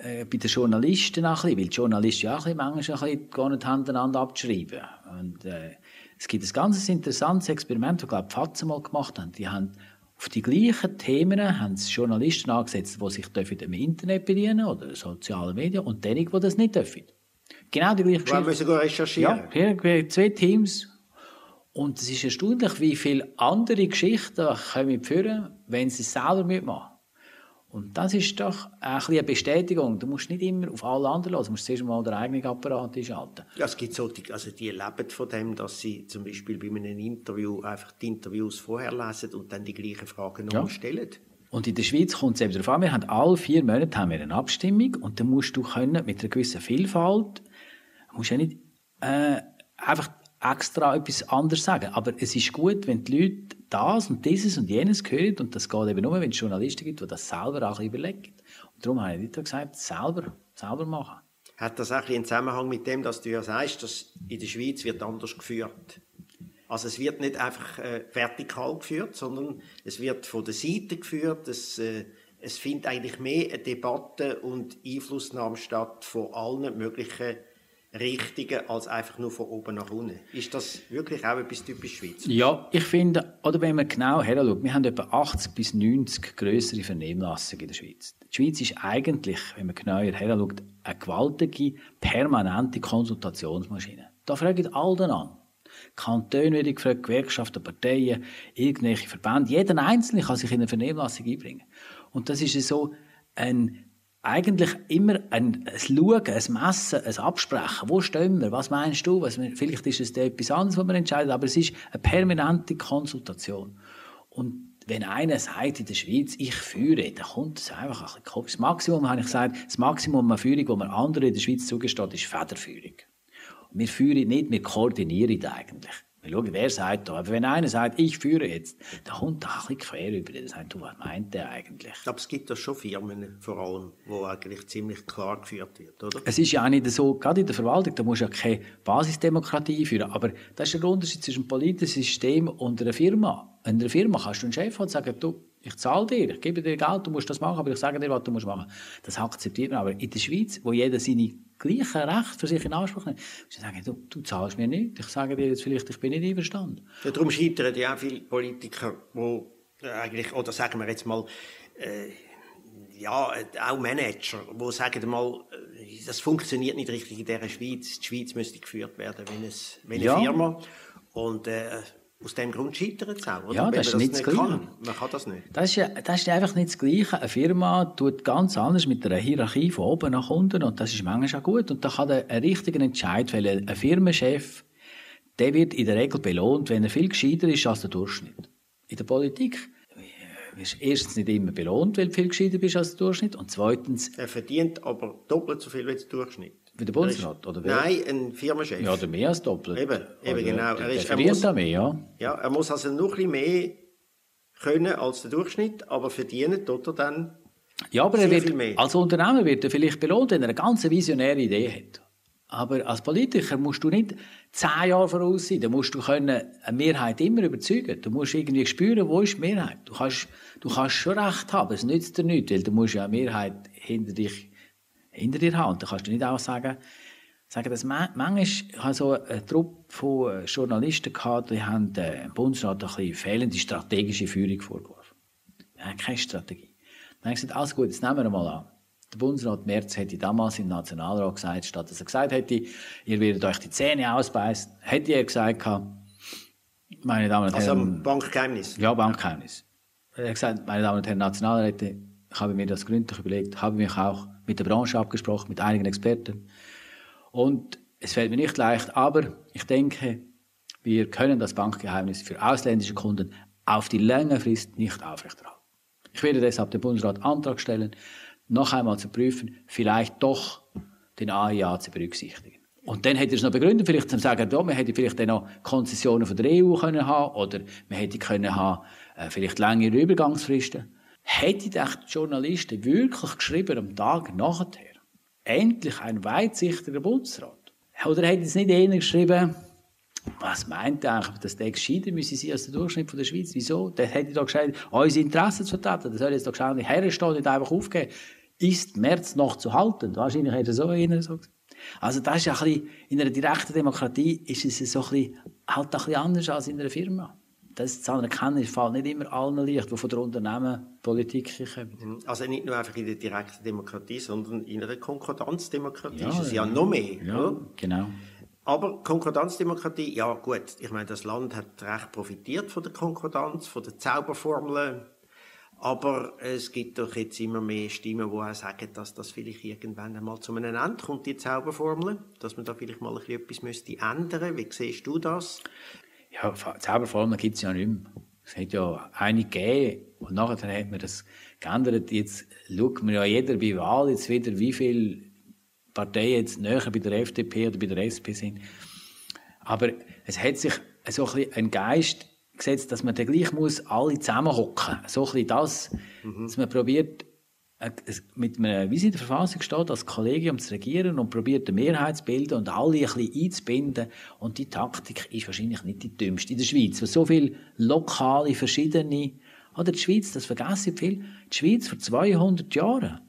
äh, bei den Journalisten auch weil die Journalisten ja auch manchmal ein bisschen gar nicht hintereinander abzuschreiben. Und äh, es gibt ein ganz interessantes Experiment, das, ich glaube, die Fatzen mal gemacht haben. Die haben auf die gleichen Themen haben sie Journalisten angesetzt, die sich im Internet bedienen oder sozialen Medien und diejenigen, die das nicht dürfen. Genau die gleiche
Wir
Geschichte.
müssen gehen recherchieren.
Ja, hier zwei Teams. Und es ist erstaunlich, wie viele andere Geschichten kommen führen, wenn sie es selber mitmachen. Und das ist doch ein eine Bestätigung. Du musst nicht immer auf alle anderen hören, du musst zuerst mal den eigenen Apparat einschalten.
Ja, es gibt so, die, also die leben von dem, dass sie zum Beispiel bei einem Interview einfach die Interviews vorher lesen und dann die gleichen Fragen nochmal
Ja.
stellen.
Und in der Schweiz kommt es eben darauf an, wir haben alle vier Monate haben wir eine Abstimmung und dann musst du können, mit einer gewissen Vielfalt, musst ja nicht äh, einfach extra etwas anderes sagen. Aber es ist gut, wenn die Leute das und dieses und jenes hören und das geht eben nur, wenn es Journalisten gibt, die das selber auch überlegen. Und darum habe ich gesagt, selber, selber machen.
Hat das auch einen Zusammenhang mit dem, dass du ja sagst, dass in der Schweiz wird anders geführt? Also es wird nicht einfach äh, vertikal geführt, sondern es wird von der Seite geführt. Es, äh, es findet eigentlich mehr eine Debatte und Einflussnahme statt von allen möglichen Richtungen als einfach nur von oben nach unten. Ist das wirklich auch etwas typisch Schweiz?
Ja, ich finde, oder wenn man genau heranschaut, wir haben etwa 80 bis 90 größere Vernehmlassungen in der Schweiz. Die Schweiz ist eigentlich, wenn man genauer heranschaut, eine gewaltige, permanente Konsultationsmaschine. Da fragen alle an. Kantone werden gefragt, Gewerkschaften, Parteien, irgendwelche Verbände. Jeder Einzelne kann sich in eine Vernehmlassung einbringen. Und das ist so ein eigentlich immer ein, ein Schauen, ein Messen, ein Absprechen. Wo stehen wir? Was meinst du? Was, vielleicht ist es da etwas anderes, was man entscheidet, aber es ist eine permanente Konsultation. Und wenn einer sagt in der Schweiz, ich führe, dann kommt es einfach ein bisschen komisch. Das Maximum, habe ich gesagt, das Maximum an Führung, das man anderen in der Schweiz zugesteht, ist Federführung. Und wir führen nicht, wir koordinieren eigentlich. Wir schauen, wer sagt da. Aber wenn einer sagt, ich führe jetzt, dann kommt da ein bisschen quer über. Dann sagt, du, was meint der eigentlich?
Aber es gibt da schon Firmen, vor allem, wo eigentlich ziemlich klar geführt wird, oder?
Es ist ja auch nicht so, gerade in der Verwaltung, da musst du ja keine Basisdemokratie einführen. Aber das ist der Unterschied zwischen einem politischen System und einer Firma. In einer Firma kannst du einen Chef haben und sagen, du, ich zahle dir, ich gebe dir Geld, du musst das machen, aber ich sage dir, was du musst machen. Das akzeptiert man. Aber in der Schweiz, wo jeder seine gleichen Rechte für sich in Anspruch musst du sagen, du, du zahlst mir nicht. Ich sage dir jetzt vielleicht, ich bin nicht einverstanden.
Ja, darum scheitern ja auch viele Politiker, wo äh, eigentlich, oder sagen wir jetzt mal, äh, ja, äh, auch Manager, die sagen mal, äh, das funktioniert nicht richtig in dieser Schweiz. Die Schweiz müsste geführt werden, wenn, es, wenn eine
Ja.
Firma. Und äh, aus dem Grund scheitert es auch. Oder?
Ja,
wenn
das ist nicht das
kann.
Gleiche.
Man kann das nicht.
Das ist, ja, das ist einfach nicht das Gleiche. Eine Firma tut ganz anders mit einer Hierarchie von oben nach unten und das ist manchmal auch gut. Und da kann der einen richtigen Entscheid fällen. Ein Firmenchef, der wird in der Regel belohnt, wenn er viel gescheiter ist als der Durchschnitt. In der Politik wirst du erstens nicht immer belohnt, weil du viel gescheiter bist als der Durchschnitt und zweitens
Er verdient aber doppelt so viel wie der Durchschnitt.
Wie der Bundesrat. Oder wer?
Nein, ein Firmenchef.
Ja, oder mehr als doppelt.
Eben, eben
Oder
genau. Er ist- er muss-
mehr, ja.
Ja, er muss also noch ein bisschen mehr können als der Durchschnitt, aber verdienen tut er dann
Ja, aber er wird, als Unternehmer wird er vielleicht belohnt, wenn er eine ganz visionäre Idee hat. Aber als Politiker musst du nicht zehn Jahre voraus sein. Da musst du können eine Mehrheit immer überzeugen. Du musst irgendwie spüren, wo ist die Mehrheit. Du kannst, du kannst schon Recht haben. Es nützt dir nichts, weil du musst ja eine Mehrheit hinter dich, hinter dir haben. Und da kannst du nicht auch sagen, sagen dass man, manchmal habe so eine Truppe von äh, Journalisten gehabt, die haben äh, dem Bundesrat ein bisschen fehlende strategische Führung vorgeworfen. Wir haben keine Strategie. Dann habe ich gesagt, alles gut, jetzt nehmen wir mal an. Der Bundesrat Merz hätte damals im Nationalrat gesagt, statt dass er gesagt hätte, ihr werdet euch die Zähne ausbeißen, hätte er gesagt, meine Damen und
also
Herren,
am Bankgeheimnis.
ja, Bankgeheimnis. Er hat gesagt, meine Damen und Herren Nationalräte, ich habe mir das gründlich überlegt, habe mich auch mit der Branche abgesprochen, mit einigen Experten. Und es fällt mir nicht leicht, aber ich denke, wir können das Bankgeheimnis für ausländische Kunden auf die lange Frist nicht aufrechterhalten. Ich werde deshalb dem Bundesrat Antrag stellen, noch einmal zu prüfen, vielleicht doch den AIA zu berücksichtigen. Und dann hätte er es noch begründet, vielleicht zu sagen, ja, man hätte vielleicht dann noch Konzessionen von der EU können haben oder man hätte können haben, äh, vielleicht längere Übergangsfristen. Hätte die Journalisten wirklich geschrieben am Tag nachher, endlich ein weitsichtiger Bundesrat? Oder hätte es nicht einer geschrieben, was meint er eigentlich, dass der gescheiter müsse sein als der Durchschnitt von der Schweiz? Wieso? Der hätte doch gescheit, unsere Interessen zu vertreten. Der soll jetzt doch gescheit herstehen, nicht einfach aufgeben. Ist März noch zu halten? Wahrscheinlich hätte er so einer so gesagt. Also das ist ja ein bisschen, in einer direkten Demokratie ist es so ein bisschen, halt ein bisschen anders als in einer Firma. Das zu anerkennen, fällt nicht immer allen leicht, die von der Unternehmenpolitik kommen.
Also nicht nur einfach in der direkten Demokratie, sondern in einer Konkordanzdemokratie
Ja,
ist es ja,
ja.
noch mehr.
Ja,
oder?
genau.
Aber Konkordanzdemokratie, ja gut, ich meine, das Land hat recht profitiert von der Konkordanz, von den Zauberformeln. Aber es gibt doch jetzt immer mehr Stimmen, die auch sagen, dass das vielleicht irgendwann einmal zu einem Ende kommt, die Zauberformel, dass man da vielleicht mal ein bisschen etwas müsste ändern. Wie siehst du das?
Ja, Zauberformel gibt es ja nicht mehr. Es hat ja eine gegeben und nachher hat man das geändert. Jetzt schaut man ja jeder bei Wahl jetzt wieder, wie viele Parteien jetzt näher bei der FDP oder bei der SP sind. Aber es hat sich so ein, ein Geist gesetzt, dass man dann gleich muss alle zusammenhocken. So ein bisschen das, mhm. dass man probiert, mit einem, wie es in der Verfassung steht, als Kollegium zu regieren und probiert eine Mehrheit zu bilden und alle ein bisschen einzubinden. Und die Taktik ist wahrscheinlich nicht die dümmste in der Schweiz, weil so viele lokale, verschiedene, oder die Schweiz, das vergessen viel, die Schweiz vor 200 Jahren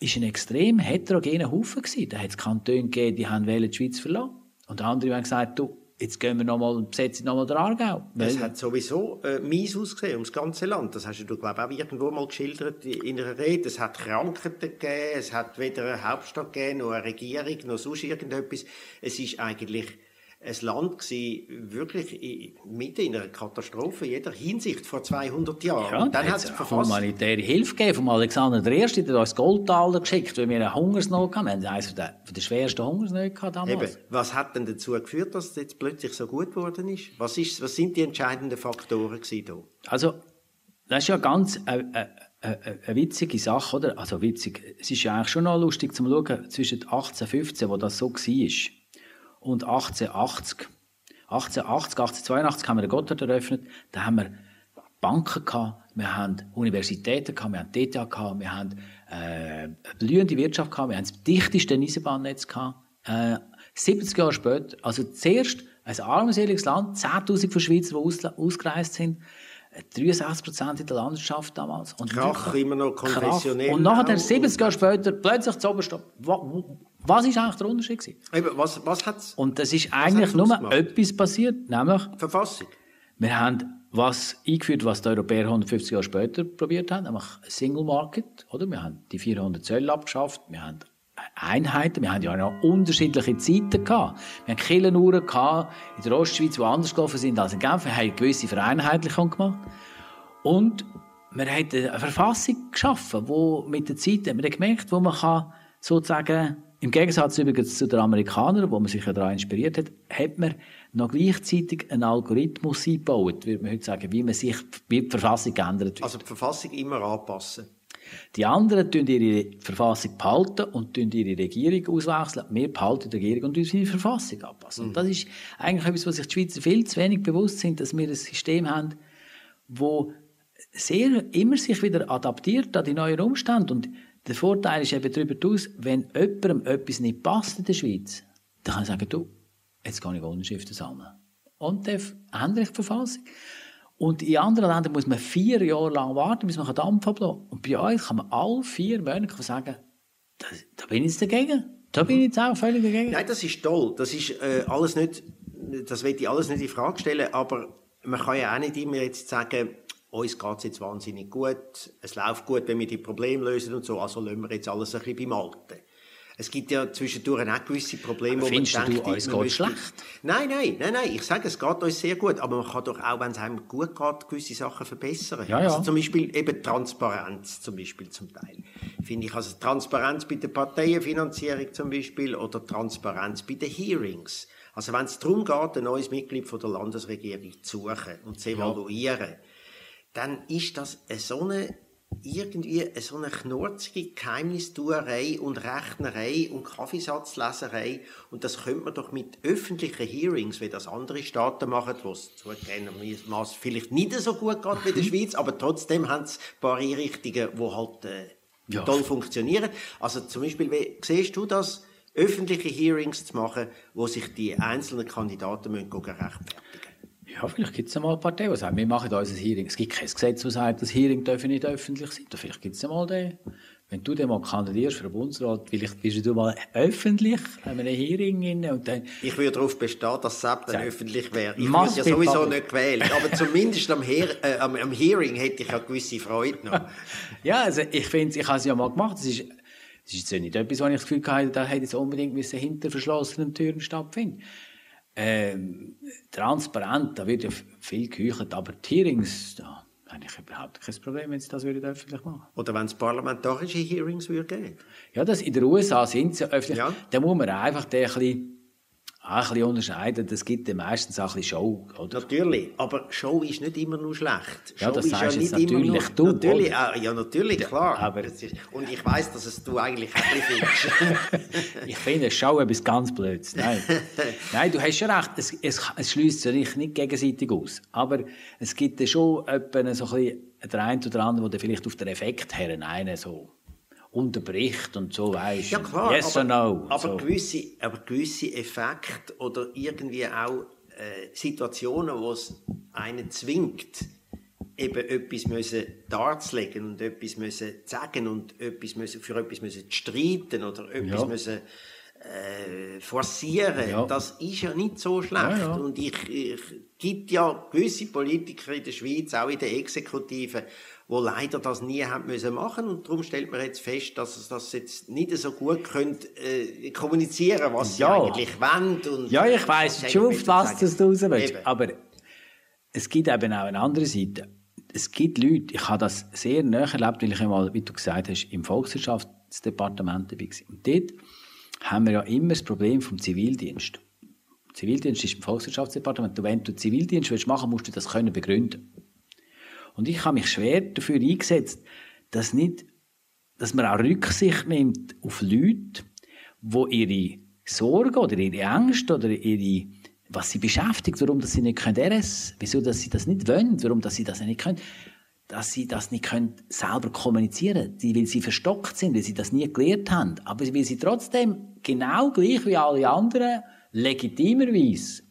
ist ein extrem heterogener Haufen gewesen. Da hat es Kantone gegeben, die haben die Schweiz verloren. Und andere haben gesagt, du, jetzt gehen wir nochmal und besetzen nochmal den Aargau.
Es hat sowieso äh, mies ausgesehen, um das ganze Land. Das hast du, glaube ich, auch irgendwo mal geschildert in einer Rede. Es hat Krankheiten gegeben, es hat weder eine Hauptstadt gegeben, noch eine Regierung, noch sonst irgendetwas. Es ist eigentlich ein Land gewesen, wirklich mitten in einer Katastrophe, in jeder Hinsicht, vor 200 Jahren.
Ja, und dann hat es humanitäre Hilfe gegeben vom Alexander I., der uns Goldtaler geschickt, weil wir einen Hungersnot hatten. Wir haben eines der, der schwersten Hungersnöte gehabt damals.
Eben. Was hat denn dazu geführt, dass es jetzt plötzlich so gut geworden ist? Was, ist, was sind die entscheidenden Faktoren gewesen
Also, das ist ja ganz eine, eine, eine, eine witzige Sache, oder? Also witzig. Es ist ja eigentlich schon noch lustig zu schauen, zwischen 1815, wo das so war, und 1880. 1880, 1882 haben wir den Gotthard eröffnet. Da haben wir Banken gehabt, wir haben Universitäten gehabt, wir haben DTA gehabt, wir haben äh, eine blühende Wirtschaft gehabt, wir haben das dichteste Eisenbahnnetz gehabt. Äh, 70 Jahre später, also zuerst ein armseliges Land, 10.000 von Schweizer, die aus, ausgereist sind, 63 Prozent in der Landwirtschaft damals.
Und Krach, immer noch konfessionell.
Und nachher, 70 Jahre später, plötzlich zu oberst. Was ist eigentlich der Unterschied gewesen?
Eben, was, was hat's,
Und das ist eigentlich nur etwas passiert, nämlich...
Verfassung.
Wir haben was eingeführt, was die Europäer 150 Jahre später probiert haben, nämlich Single Market, oder? Wir haben die 400 Zölle abgeschafft, wir haben Einheiten. Wir haben ja noch unterschiedliche Zeiten gehabt. Wir haben Killenuhren gehabt in der Ostschweiz, die anders gelaufen sind als in Genf. Wir haben gewisse Vereinheitlichung gemacht. Und wir haben eine Verfassung geschaffen, wo mit der Zeit haben wir gemerkt, wo man kann sozusagen im Gegensatz übrigens zu den Amerikanern, wo man sich ja daran inspiriert hat, hat man noch gleichzeitig einen Algorithmus eingebaut, würde man heute sagen, wie man sich, wie die Verfassung geändert wird.
Also die Verfassung immer anpassen.
Die anderen tun ihre Verfassung behalten und tun ihre Regierung auswechseln. Wir behalten die Regierung und unsere Verfassung anpassen. Mhm. Und das ist eigentlich etwas, was sich die Schweizer viel zu wenig bewusst sind, dass wir ein System haben, wo sehr immer sich wieder adaptiert an die neuen Umstände. Und der Vorteil ist eben darüber aus, wenn jemandem etwas nicht passt in der Schweiz, dann kann ich sagen, du, jetzt kann ich Unterschriften sammeln. Und dann ändere ich die Verfassung. Und in anderen Ländern muss man vier Jahre lang warten, bis man einen Dampf ablassen Und bei uns kann man alle vier Monate sagen, da, da bin ich jetzt dagegen. Da bin ich jetzt auch völlig dagegen.
Nein, das ist toll. Das ist äh, alles nicht, das will ich alles nicht in Frage stellen, aber man kann ja auch nicht immer jetzt sagen, uns geht es jetzt wahnsinnig gut, es läuft gut, wenn wir die Probleme lösen und so, also lassen wir jetzt alles ein bisschen beim Alten. Es gibt ja zwischendurch auch gewisse Probleme,
aber wo man denkt, du, uns geht schlecht?
Nein, nein, nein, nein. Ich sage, es geht uns sehr gut, aber man kann doch auch, wenn es einem gut geht, gewisse Sachen verbessern.
Ja, ja.
Also zum Beispiel eben Transparenz, zum Beispiel zum Teil. Finde ich also Transparenz bei der Parteienfinanzierung zum Beispiel oder Transparenz bei den Hearings. Also wenn es darum geht, ein neues Mitglied von der Landesregierung zu suchen und zu evaluieren, ja. Dann ist das so eine irgendwie so eine knurzige Geheimnistuerei und Rechnerei und Kaffeesatzleserei und das könnte man doch mit öffentlichen Hearings, wie das andere Staaten machen, wo es zugegebenermaßen vielleicht nicht so gut geht wie der Schweiz, aber trotzdem haben es ein paar Einrichtungen, die halt äh, ja. toll funktionieren. Also zum Beispiel, wie siehst du das, öffentliche Hearings zu machen, wo sich die einzelnen Kandidaten müssen rechtfertigen
ja, vielleicht gibt es mal Parteien, die sagen, wir machen da unser Hearing. Es gibt kein Gesetz, das sagt, das Hearing dürfen nicht öffentlich sein. Vielleicht gibt es mal den. Wenn du dann mal kandidierst für den Bundesrat, vielleicht bist du mal öffentlich an einem Hearing inne und dann...
Ich würde darauf bestehen, dass Sepp dann öffentlich wäre. Ich würde ja sowieso nicht gewählt, aber zumindest am, Hear äh, am, am, Hearing hätte ich ja gewisse Freude noch. *laughs*
ja, also ich finde, ich habe es ja mal gemacht. Das ist, ist nicht etwas, wo ich das Gefühl hatte, da hätte es unbedingt hinter verschlossenen Türen stattfinden ähm, transparent, da wird ja viel geheuchelt, aber die Hearings, da, habe ich überhaupt kein Problem, wenn sie das würden öffentlich machen
Oder wenn es parlamentarische Hearings würde geben.
Ja, das, in den USA sind sie öffentlich.
Ja.
Da muss man einfach ein bisschen, auch ein bisschen unterscheiden. Das gibt dann meistens auch ein bisschen Show. Oder?
Natürlich, aber Show ist nicht immer nur schlecht.
Ja,
Show
das
ist
jetzt
nicht immer
natürlich
nur,
du,
Natürlich,
oder?
äh, ja, natürlich, klar.
aber-
ist, und ich weiß, dass es du eigentlich ein bisschen findest. *laughs*
Ich finde Show etwas ganz Blödes. Nein, *laughs* Nein du hast schon recht. Es, es, es schließt sich nicht gegenseitig aus. Aber es gibt dann schon etwa so ein bisschen der eine oder andere, der vielleicht auf den Effekt her einen so unterbricht und so weißt.
Ja klar,
yes
aber,
no.
aber,
so.
gewisse, aber gewisse Effekte oder irgendwie auch äh, Situationen, wo es einen zwingt, eben etwas müssen darzulegen und etwas müssen sagen und etwas müssen, für etwas müssen streiten oder etwas
Ja.
müssen äh, forcieren,
Ja.
das ist ja nicht so schlecht.
Ja.
Und ich, ich gibt ja gewisse Politiker in der Schweiz, auch in der Exekutive, wo leider das nie haben müssen machen und darum stellt man jetzt fest, dass es das jetzt nicht so gut könnt, äh, kommunizieren, was
Ja.
sie eigentlich wollen. Und
Ja, ich
sie
schon, auf was du raus willst.
Eben.
Aber es gibt eben auch eine andere Seite. Es gibt Leute, ich habe das sehr näher erlebt, weil ich einmal, wie du gesagt hast, im Volkswirtschaftsdepartement dabei war. Und dort haben wir ja immer das Problem vom Zivildienst. Zivildienst ist im Volkswirtschaftsdepartement. Wenn du Zivildienst willst machen musst du das können begründen. Und ich habe mich schwer dafür eingesetzt, dass nicht, dass man auch Rücksicht nimmt auf Leute, wo ihre Sorgen oder ihre Ängste oder ihre, was sie beschäftigt, warum dass sie nicht können RS, wieso dass sie das nicht wollen, warum dass sie das nicht können, dass sie das nicht können selber kommunizieren, weil sie verstockt sind, weil sie das nie gelernt haben, aber weil sie trotzdem genau gleich wie alle anderen legitimerweise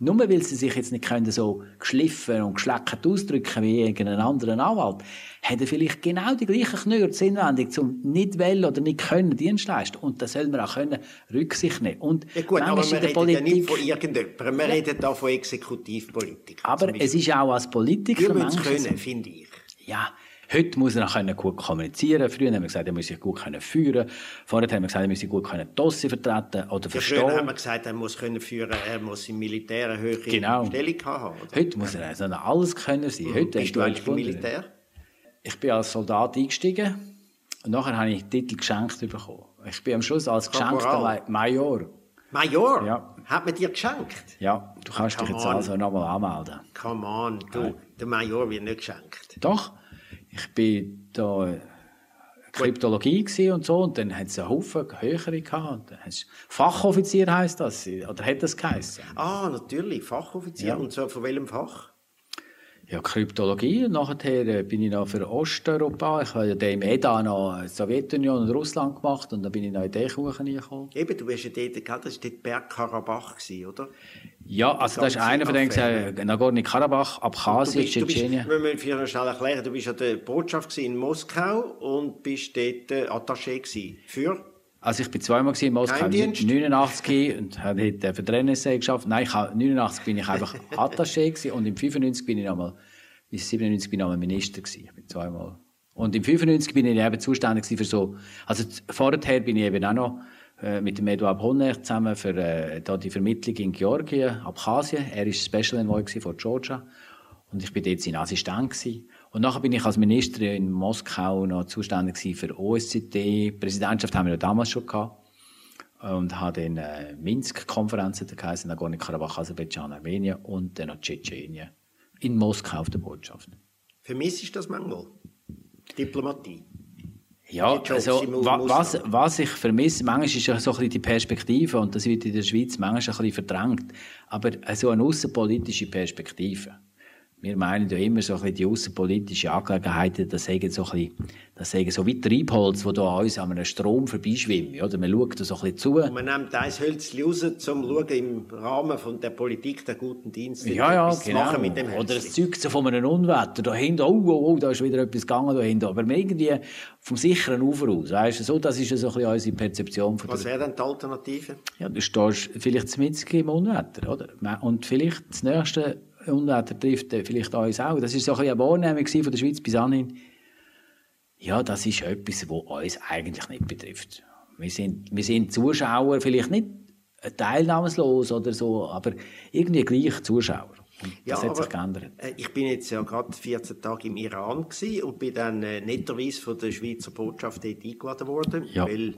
nur weil sie sich jetzt nicht können so geschliffen und geschleckert ausdrücken wie irgendein anderer Anwalt, hat er vielleicht genau die gleichen Knöpfe inwendig zum nicht wollen oder nicht können Dienst leisten. Und da soll man auch können Rücksicht nehmen. Und
Ja gut, aber wir reden ja nicht von
Politik,
irgendjemandem, wir reden da von Exekutivpolitikern.
aber es ist auch als Politiker
Wir müssen es können, finde ich.
Ja, heute muss er noch können gut kommunizieren. Früher haben wir gesagt, er muss sich gut können führen. Vorher haben wir gesagt, er muss sich gut können Dossier vertreten oder
Ja, früher haben
verstehen.
wir gesagt, er muss können führen, er muss im Militär eine höhere
Genau.
Stellung haben. Oder?
Heute muss er also alles können sein. Heute
Bist du eigentlich im. Militär?
Ich bin als Soldat eingestiegen und nachher habe ich den Titel geschenkt bekommen. Ich bin am Schluss als geschenkter Major.
Major?
Ja.
Hat man dir geschenkt?
Ja, du kannst dich
Come
jetzt
on.
also nochmal anmelden.
Come on, du, der Major wird nicht geschenkt.
Doch, ich bin da äh, Kryptologie und so und dann hat es einen Haufen höhere gehabt. Dann Fachoffizier heisst das, oder hat das geheißen?
Ah, natürlich, Fachoffizier.
Ja.
Und so von welchem Fach?
Ja, Kryptologie. Und nachher äh, bin ich noch für Osteuropa. Ich habe ja im EDA noch Sowjetunion und Russland gemacht und dann bin ich noch in die Kuchen gekommen.
Eben, du bist ja dort, gell, das war dort Bergkarabach, oder?
Ja, also das ist einer von denen, gesagt, Nagorno-Karabach, Abkhazien, Tschetschenien.
wir müssen noch schnell erklären, du bist ja der Botschaft in Moskau und bist dort äh, Attaché gewesen. Für?
Also ich bin zweimal in Moskau,
Geheimdienst?
89 und habe dort für die NSA geschafft. Nein, ich habe, 89 bin ich einfach *laughs* Attaché gewesen und im 95 bin ich nochmal, bis 97 bin ich nochmal Minister gewesen. Ich bin zweimal. Und im 95 bin ich eben zuständig für so, also vorher bin ich eben auch noch äh, mit dem Eduard Honner zusammen für äh, da die Vermittlung in Georgien, Abkhazien. Er war Special Envoy von Georgia. Und ich bin dort sein Assistent gewesen. Und nachher bin ich als Minister in Moskau noch zuständig für OSZE. Präsidentschaft haben wir ja damals schon gehabt. Und habe dann äh, Minsk-Konferenzen, da geheißen Nagorno-Karabach, Aserbaidschan, Armenien und dann noch Tschetschenien. In Moskau auf der Botschaft.
Vermisst ist das manchmal? Diplomatie.
Ja,
Die
also, was, was ich vermisse, manchmal ist ja so ein bisschen die Perspektive, und das wird in der Schweiz manchmal ein bisschen verdrängt, aber so eine außenpolitische Perspektive. Wir meinen ja immer so ein bisschen die außenpolitische Angelegenheiten, das sagen so ein bisschen, das sagen so wie Treibholz, wo da an uns an einem Strom vorbeischwimmen, oder? Man schaut da so ein bisschen zu.
Und man nimmt ein Hölzchen raus, um zu schauen, im Rahmen von der Politik der guten Dienste
Ja, ja,
etwas zu
genau.
machen mit dem
Oder es
Hölzchen.
zeugt so von einem Unwetter. Da hinten, oh, oh, oh, da ist wieder etwas gegangen da hinten. Aber irgendwie vom sicheren Ufer aus. Weißt du, so, das ist ja so ein bisschen unsere Perzeption von
Was wäre denn die Alternative?
Ja, du stehst vielleicht mitten im Unwetter, oder? Und vielleicht das nächste Unwetter trifft äh, vielleicht uns auch. Das ist so ein bisschen eine Wahrnehmung von der Schweiz bis anhin. Ja, das ist etwas, was uns eigentlich nicht betrifft. Wir sind, wir sind Zuschauer, vielleicht nicht teilnahmslos oder so, aber irgendwie gleich Zuschauer. Und das ja, hat sich geändert.
Äh, ich bin jetzt ja gerade 14 Tage im Iran und bin dann äh, netterweise von der Schweizer Botschaft dort eingeladen worden, ja. weil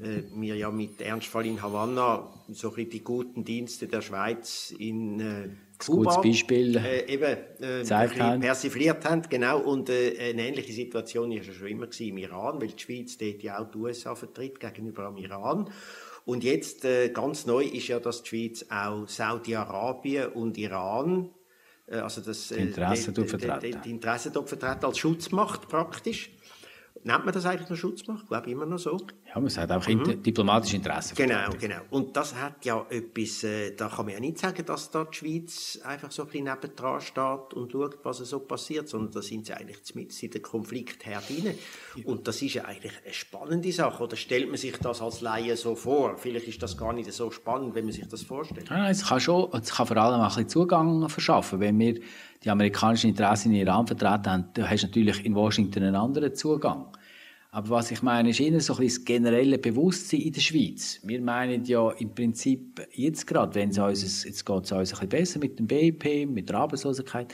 äh, wir ja mit Ernstfall in Havanna so die guten Dienste der Schweiz in äh,
Kuba, gutes Beispiel
äh, eben, äh, persifliert haben. Genau, und äh, eine ähnliche Situation war ja schon immer im Iran, weil die Schweiz dort ja auch die USA vertritt gegenüber dem Iran. Und jetzt äh, ganz neu ist ja, dass die Schweiz auch Saudi-Arabien und Iran
äh, also das, äh, die Interessen die,
die, die Interessen dort vertreten als Schutzmacht praktisch. Nennt man das eigentlich noch Schutzmacht? Ich glaube immer noch so.
Ja, man sagt auch mhm. diplomatische Interessen.
Genau, genau. Und das hat ja etwas, äh, da kann man ja nicht sagen, dass da die Schweiz einfach so ein bisschen nebendran steht und schaut, was so passiert, sondern da sind sie eigentlich mit in den Konfliktherd rein. Und das ist ja eigentlich eine spannende Sache. Oder stellt man sich das als Laie so vor? Vielleicht ist das gar nicht so spannend, wenn man sich das vorstellt.
Ja, es kann schon, es kann vor allem auch ein bisschen Zugang verschaffen. Wenn wir die amerikanischen Interessen in Iran vertreten haben, da hast du natürlich in Washington einen anderen Zugang. Aber was ich meine, ist eher so ein das generelle Bewusstsein in der Schweiz. Wir meinen ja im Prinzip jetzt gerade, wenn es uns, jetzt geht es uns ein bisschen besser mit dem BIP, mit der Arbeitslosigkeit.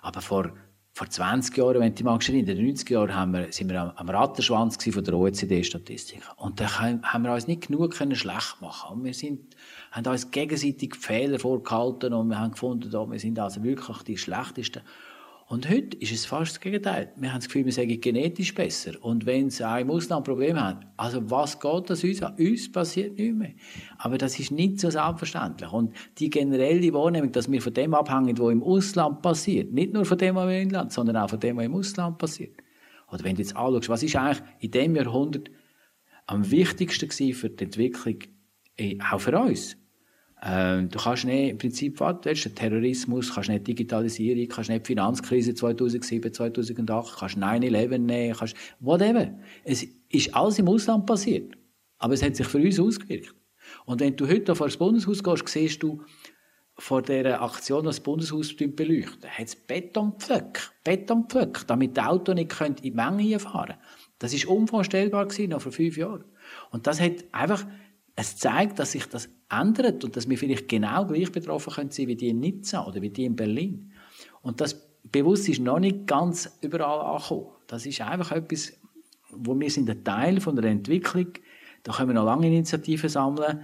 Aber vor, vor 20 Jahren, wenn du dich in den 90 Jahren haben wir, sind wir am, am Rattenschwanz von der OECD-Statistik. Und da haben wir uns nicht genug können schlecht machen. Und wir sind, haben uns gegenseitig Fehler vorgehalten und wir haben gefunden, wir sind also wirklich die Schlechtesten. Und heute ist es fast das Gegenteil. Wir haben das Gefühl, wir sagen genetisch besser. Und wenn sie auch im Ausland Probleme haben, also was geht das uns an? Uns passiert nichts mehr. Aber das ist nicht so selbstverständlich. Und die generelle Wahrnehmung, dass wir von dem abhängen, was im Ausland passiert, nicht nur von dem, was im Inland, sondern auch von dem, was im Ausland passiert. Oder wenn du jetzt anschaust, was ist eigentlich in dem Jahrhundert am wichtigsten für die Entwicklung, äh, auch für uns? Ähm, du kannst nicht, im Prinzip, was du willst, Terrorismus, kannst nicht Digitalisierung, kannst nicht Finanzkrise 2007, 2008, kannst 9-11 nehmen, kannst, whatever. Es ist alles im Ausland passiert. Aber es hat sich für uns ausgewirkt. Und wenn du heute vor das Bundeshaus gehst, siehst du, vor dieser Aktion, das Bundeshaus beleuchten, hat es Betonpflöcke, Betonpflöcke, damit die Autos nicht in die Menge fahren Das ist unvorstellbar gewesen, noch vor fünf Jahren. Und das hat einfach, es zeigt, dass sich das ändert und dass wir vielleicht genau gleich betroffen können sein wie die in Nizza oder wie die in Berlin. Und das Bewusstsein ist noch nicht ganz überall angekommen. Das ist einfach etwas, wo wir sind ein Teil von der Entwicklung. Da können wir noch lange Initiativen sammeln,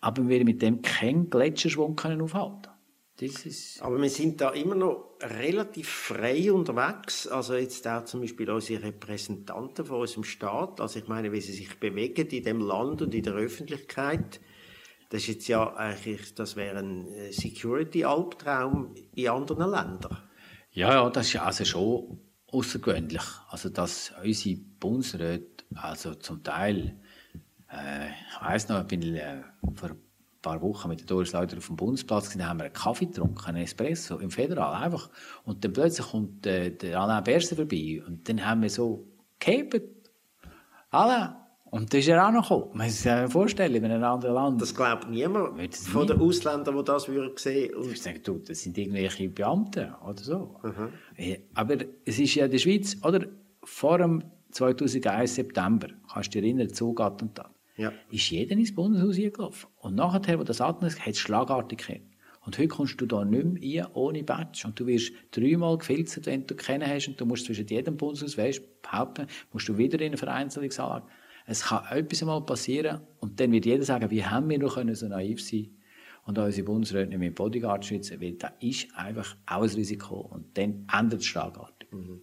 aber wir mit dem keinen Gletscherschwung können aufhalten.
Aber wir sind da immer noch relativ frei unterwegs. Also jetzt auch zum Beispiel unsere Repräsentanten von unserem Staat. Also ich meine, wie sie sich bewegen in dem Land und in der Öffentlichkeit. Das ist jetzt ja eigentlich, das wäre ein äh, Security-Albtraum in anderen Ländern.
Ja, ja, das ist also schon außergewöhnlich. Also, dass unsere Bundesräte, also zum Teil, äh, ich weiss noch, ich bin äh, vor ein paar Wochen mit der Doris Leuter auf dem Bundesplatz gesehen, haben wir einen Kaffee getrunken, einen Espresso im Federal, einfach. Und dann plötzlich kommt äh, der Alain Berset vorbei und dann haben wir so gehebt. Alain, und das ist er auch noch gekommen. Man muss sich ja vorstellen, in einem anderen Land.
Das glaubt niemand von den Ausländern, die das würden sehen.
Und ich sage, du, das sind irgendwelche Beamte oder so. Mhm. Aber es ist ja in der Schweiz, oder? Vor dem 2001 September, kannst du dich erinnern, Zugattentat, ja. ist jeder ins Bundeshaus eingelaufen. Und nachher, wo das Attentat hat es schlagartig gegeben. Und heute kommst du da nicht mehr rein, ohne Badge. Und du wirst dreimal gefilzt, wenn du kennen hast. Und du musst zwischen jedem Bundeshaus, weißt, behaupten, musst du wieder in eine Vereinzelungsanlage. Es kann etwas einmal passieren und dann wird jeder sagen, wie haben wir noch so naiv sein und unsere Bundesräte nicht mit Bodyguard schützen, weil das ist einfach auch ein Risiko und dann ändert es schlagartig. Mhm.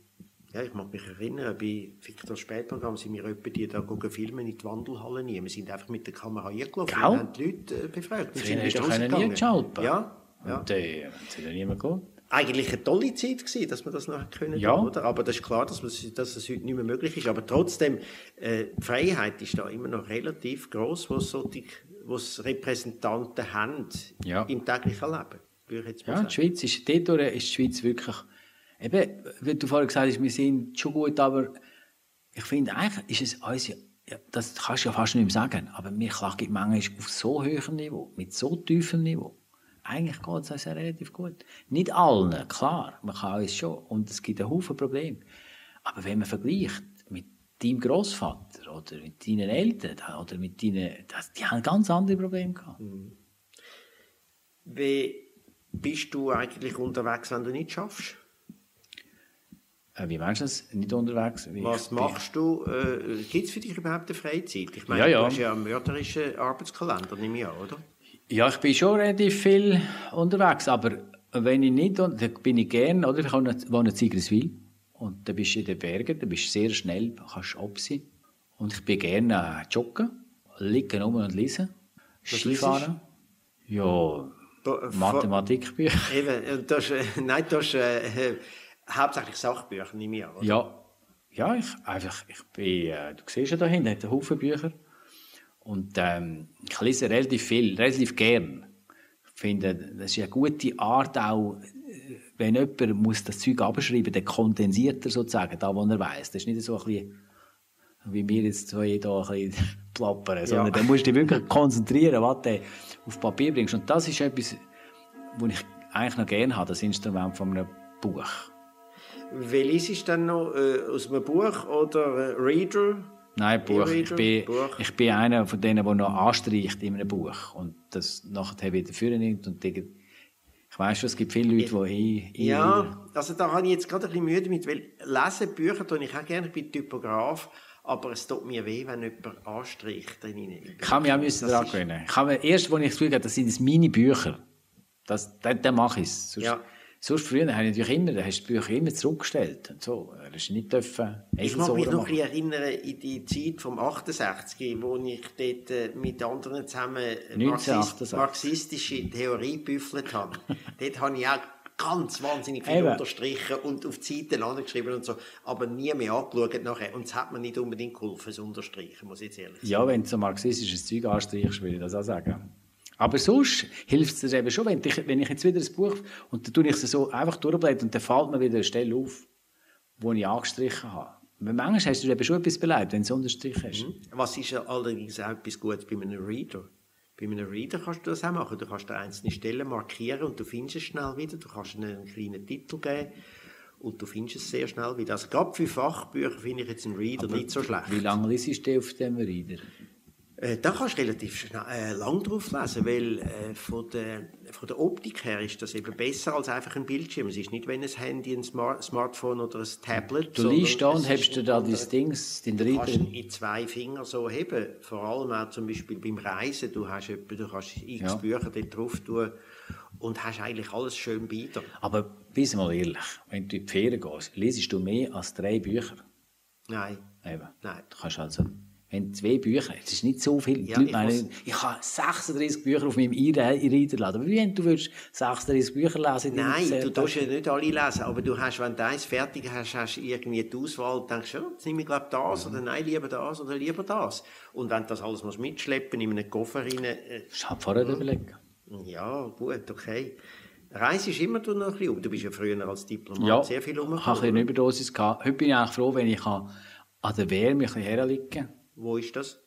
Ja, ich mag mich erinnern, bei Victor Spätprogramm sind wir etwa die da filmen in die Wandelhalle nie. Wir sind einfach mit der Kamera eingelaufen und haben die Leute äh, befragt.
Wir sind du nie geschaut.
Ja.
ja. Und äh, hat ja niemand geholt
eigentlich eine tolle Zeit gewesen, dass wir das noch können,
ja.
oder? Aber das ist klar, dass, man, dass es heute nicht mehr möglich ist. Aber trotzdem, äh, die Freiheit ist da immer noch relativ groß, was solche, was Repräsentanten haben ja. im täglichen Leben.
ja, die Schweiz ist, ist die Schweiz wirklich, eben, wie du vorhin gesagt hast, wir sind schon gut, aber ich finde eigentlich ist es uns ja, das kannst du ja fast nicht mehr sagen, aber wir klagen manchmal auf so hohem Niveau, mit so tiefem Niveau eigentlich geht es uns ja relativ gut. Nicht allen, klar, man kann alles schon. Und es gibt einen Haufen Probleme. Aber wenn man vergleicht mit deinem Großvater oder mit deinen Eltern oder mit deinen, das, die haben ganz andere Probleme gehabt. Mhm.
Wie bist du eigentlich unterwegs, wenn du nicht schaffst?
Äh, wie meinst du das? Nicht unterwegs? Wie
Was machst du? Äh, Gibt es für dich überhaupt eine Freizeit? Ich meine,
Ja, ja.
du hast ja einen mörderischen Arbeitskalender, nehme ich an, oder?
Ja, ich bin schon relativ viel unterwegs, aber wenn ich nicht, dann bin ich gern, oder? Ich wohne in Sigriswil und da bist du in den Bergen, da bist du sehr schnell, kannst ab sein. Und ich bin gerne äh, joggen, liegen rum und lesen, Skifahren. Ja,
äh,
Mathematikbücher.
Eben, und das, äh, *laughs* nein, das ist äh, äh, hauptsächlich Sachbücher, ich an. Oder?
Ja, ja ich, einfach, ich bin, äh, du siehst ja da hinten, hat einen Haufen Bücher. Und ähm, ich lese relativ viel, relativ gern. Ich finde, das ist eine gute Art auch, wenn jemand muss das Zeug abschreiben dann kondensiert er sozusagen, da wo er weiß. Das ist nicht so ein bisschen, wie wir jetzt zwei hier ein bisschen *laughs* plappern, sondern
Ja.
dann musst du dich wirklich konzentrieren, was du auf Papier bringst. Und das ist etwas, was ich eigentlich noch gerne habe, das Instrument von einem Buch.
Welches ist dann noch äh, aus einem Buch oder äh, Reader?
Nein, Buch. Ich bin,
Buch.
ich bin einer von denen, der noch anstreicht in einem Buch. Und das nachher wieder führen nimmt. Und die, ich weiss schon, es gibt viele Leute, die eh,
Ja, also da habe ich jetzt gerade ein bisschen Mühe damit, weil lesen Bücher tue ich auch gerne, ich bin Typograf, aber es tut mir weh, wenn jemand anstreicht.
Ich kann mich auch müssen daran gewöhnen. Ich habe, erst, als ich das Gefühl habe, das sind meine Bücher. Das, dann, dann mache ich es. Sonst,
Ja.
Sonst früher habe ich natürlich immer, da hast du die Bücher immer zurückgestellt. Und so. Du hast nicht dürfen,
Ich mag mich noch ein erinnern in die Zeit vom 68, wo ich dort äh, mit anderen zusammen äh,
1968.
marxistische Theorie büffelt habe. *laughs* dort habe ich auch ganz wahnsinnig viel
Eben.
unterstrichen und auf die Seiten angeschrieben und so, aber nie mehr angeschaut nachher. Und es hat mir nicht unbedingt geholfen, das Unterstreichen, muss ich jetzt ehrlich sagen.
Ja, wenn du so marxistisches Zeug anstreichst, würde ich das auch sagen. Aber sonst hilft es dir eben schon, wenn ich, wenn ich jetzt wieder ein Buch und dann tue ich es so einfach durchblättern und dann fällt mir wieder eine Stelle auf, wo ich angestrichen habe. Weil manchmal hast du eben schon etwas beleidigt, wenn du es unterstrichen hast.
Was ist ja allerdings auch etwas Gutes bei einem Reader? Bei einem Reader kannst du das auch machen. Du kannst da einzelne Stellen markieren und du findest es schnell wieder. Du kannst ihnen einen kleinen Titel geben und du findest es sehr schnell wieder. Also gerade für Fachbücher finde ich jetzt einen Reader nicht so schlecht.
Wie lange liest du auf dem Reader?
Äh, da kannst du relativ schnell, äh, lang drauf lesen, weil äh, von, der, von der Optik her ist das eben besser als einfach ein Bildschirm. Es ist nicht, wenn ein Handy, ein Smart Smartphone oder ein Tablet.
Du liest da und hebst
ein
da dein Dings, den
Du kannst in zwei Finger so heben. Vor allem auch zum Beispiel beim Reisen. Du, hast etwa, du kannst x
Ja.
Bücher dort drauf tun und hast eigentlich alles schön bei dir.
Aber bist mal ehrlich, wenn du in die Ferien gehst, liest du mehr als drei Bücher.
Nein.
Eben.
Nein.
Du kannst also, wenn zwei Bücher, es ist nicht so viel.
Ja, ich
meinen,
muss-
ich habe 36 Bücher auf meinem Reader. Aber wie wenn du willst 36 Bücher lesen
Nein, du darfst ja nicht alle lesen, aber du hast, wenn du eins fertig hast, hast du irgendwie die Auswahl, denkst du, ja, jetzt nehme ich glaube das, oder nein, lieber das, oder lieber das. Und wenn du das alles musst mitschleppen in einen Koffer rein, äh,
Das hat vorher überlegen.
ja, gut, okay. Reise ist immer noch ein bisschen um. Du bist ja früher als Diplomat
Ja,
sehr viel
ich habe eine Überdosis gehabt. Heute bin ich eigentlich froh, wenn ich an der Wärme ein bisschen herliegen kann.
Wo ist das?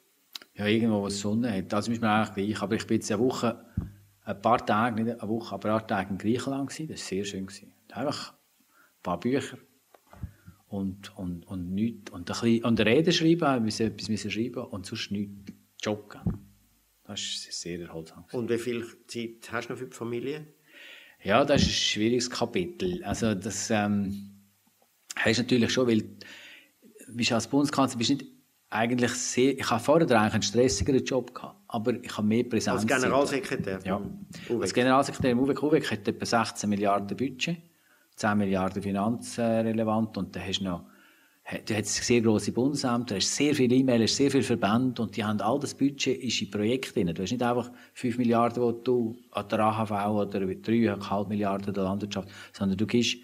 Ja, irgendwo, wo es Sonne hat. Das ist mir eigentlich gleich. Aber ich bin jetzt eine Woche, ein paar Tage, nicht eine Woche, aber ein paar Tage in Griechenland gewesen. Das war sehr schön. Gewesen. Einfach ein paar Bücher und, und, und nichts. Und ein bisschen, und Reden schreiben, wir müssen etwas müssen schreiben und sonst nichts. Joggen. Das ist sehr erholsam.
Und wie viel Zeit hast du noch für die Familie?
Ja, das ist ein schwieriges Kapitel. Also das ähm, hast natürlich schon, weil bist als Bundeskanzler bist nicht eigentlich sehr. Ich habe vorher eigentlich einen stressigeren Job gehabt, aber ich habe mehr Präsenz.
Als Generalsekretär?
Ja. Als Generalsekretär im Uweck Uweck hat etwa 16 Milliarden Budget, 10 Milliarden finanzrelevant und dann hast du noch Du hast sehr grosse Bundesämter, hast sehr viele E-Mails, hast sehr viele Verbände und die haben all das Budget ist in Projekte drin. Du hast nicht einfach 5 Milliarden, die du an der AHV oder 3,5 Milliarden der Landwirtschaft, sondern du gibst,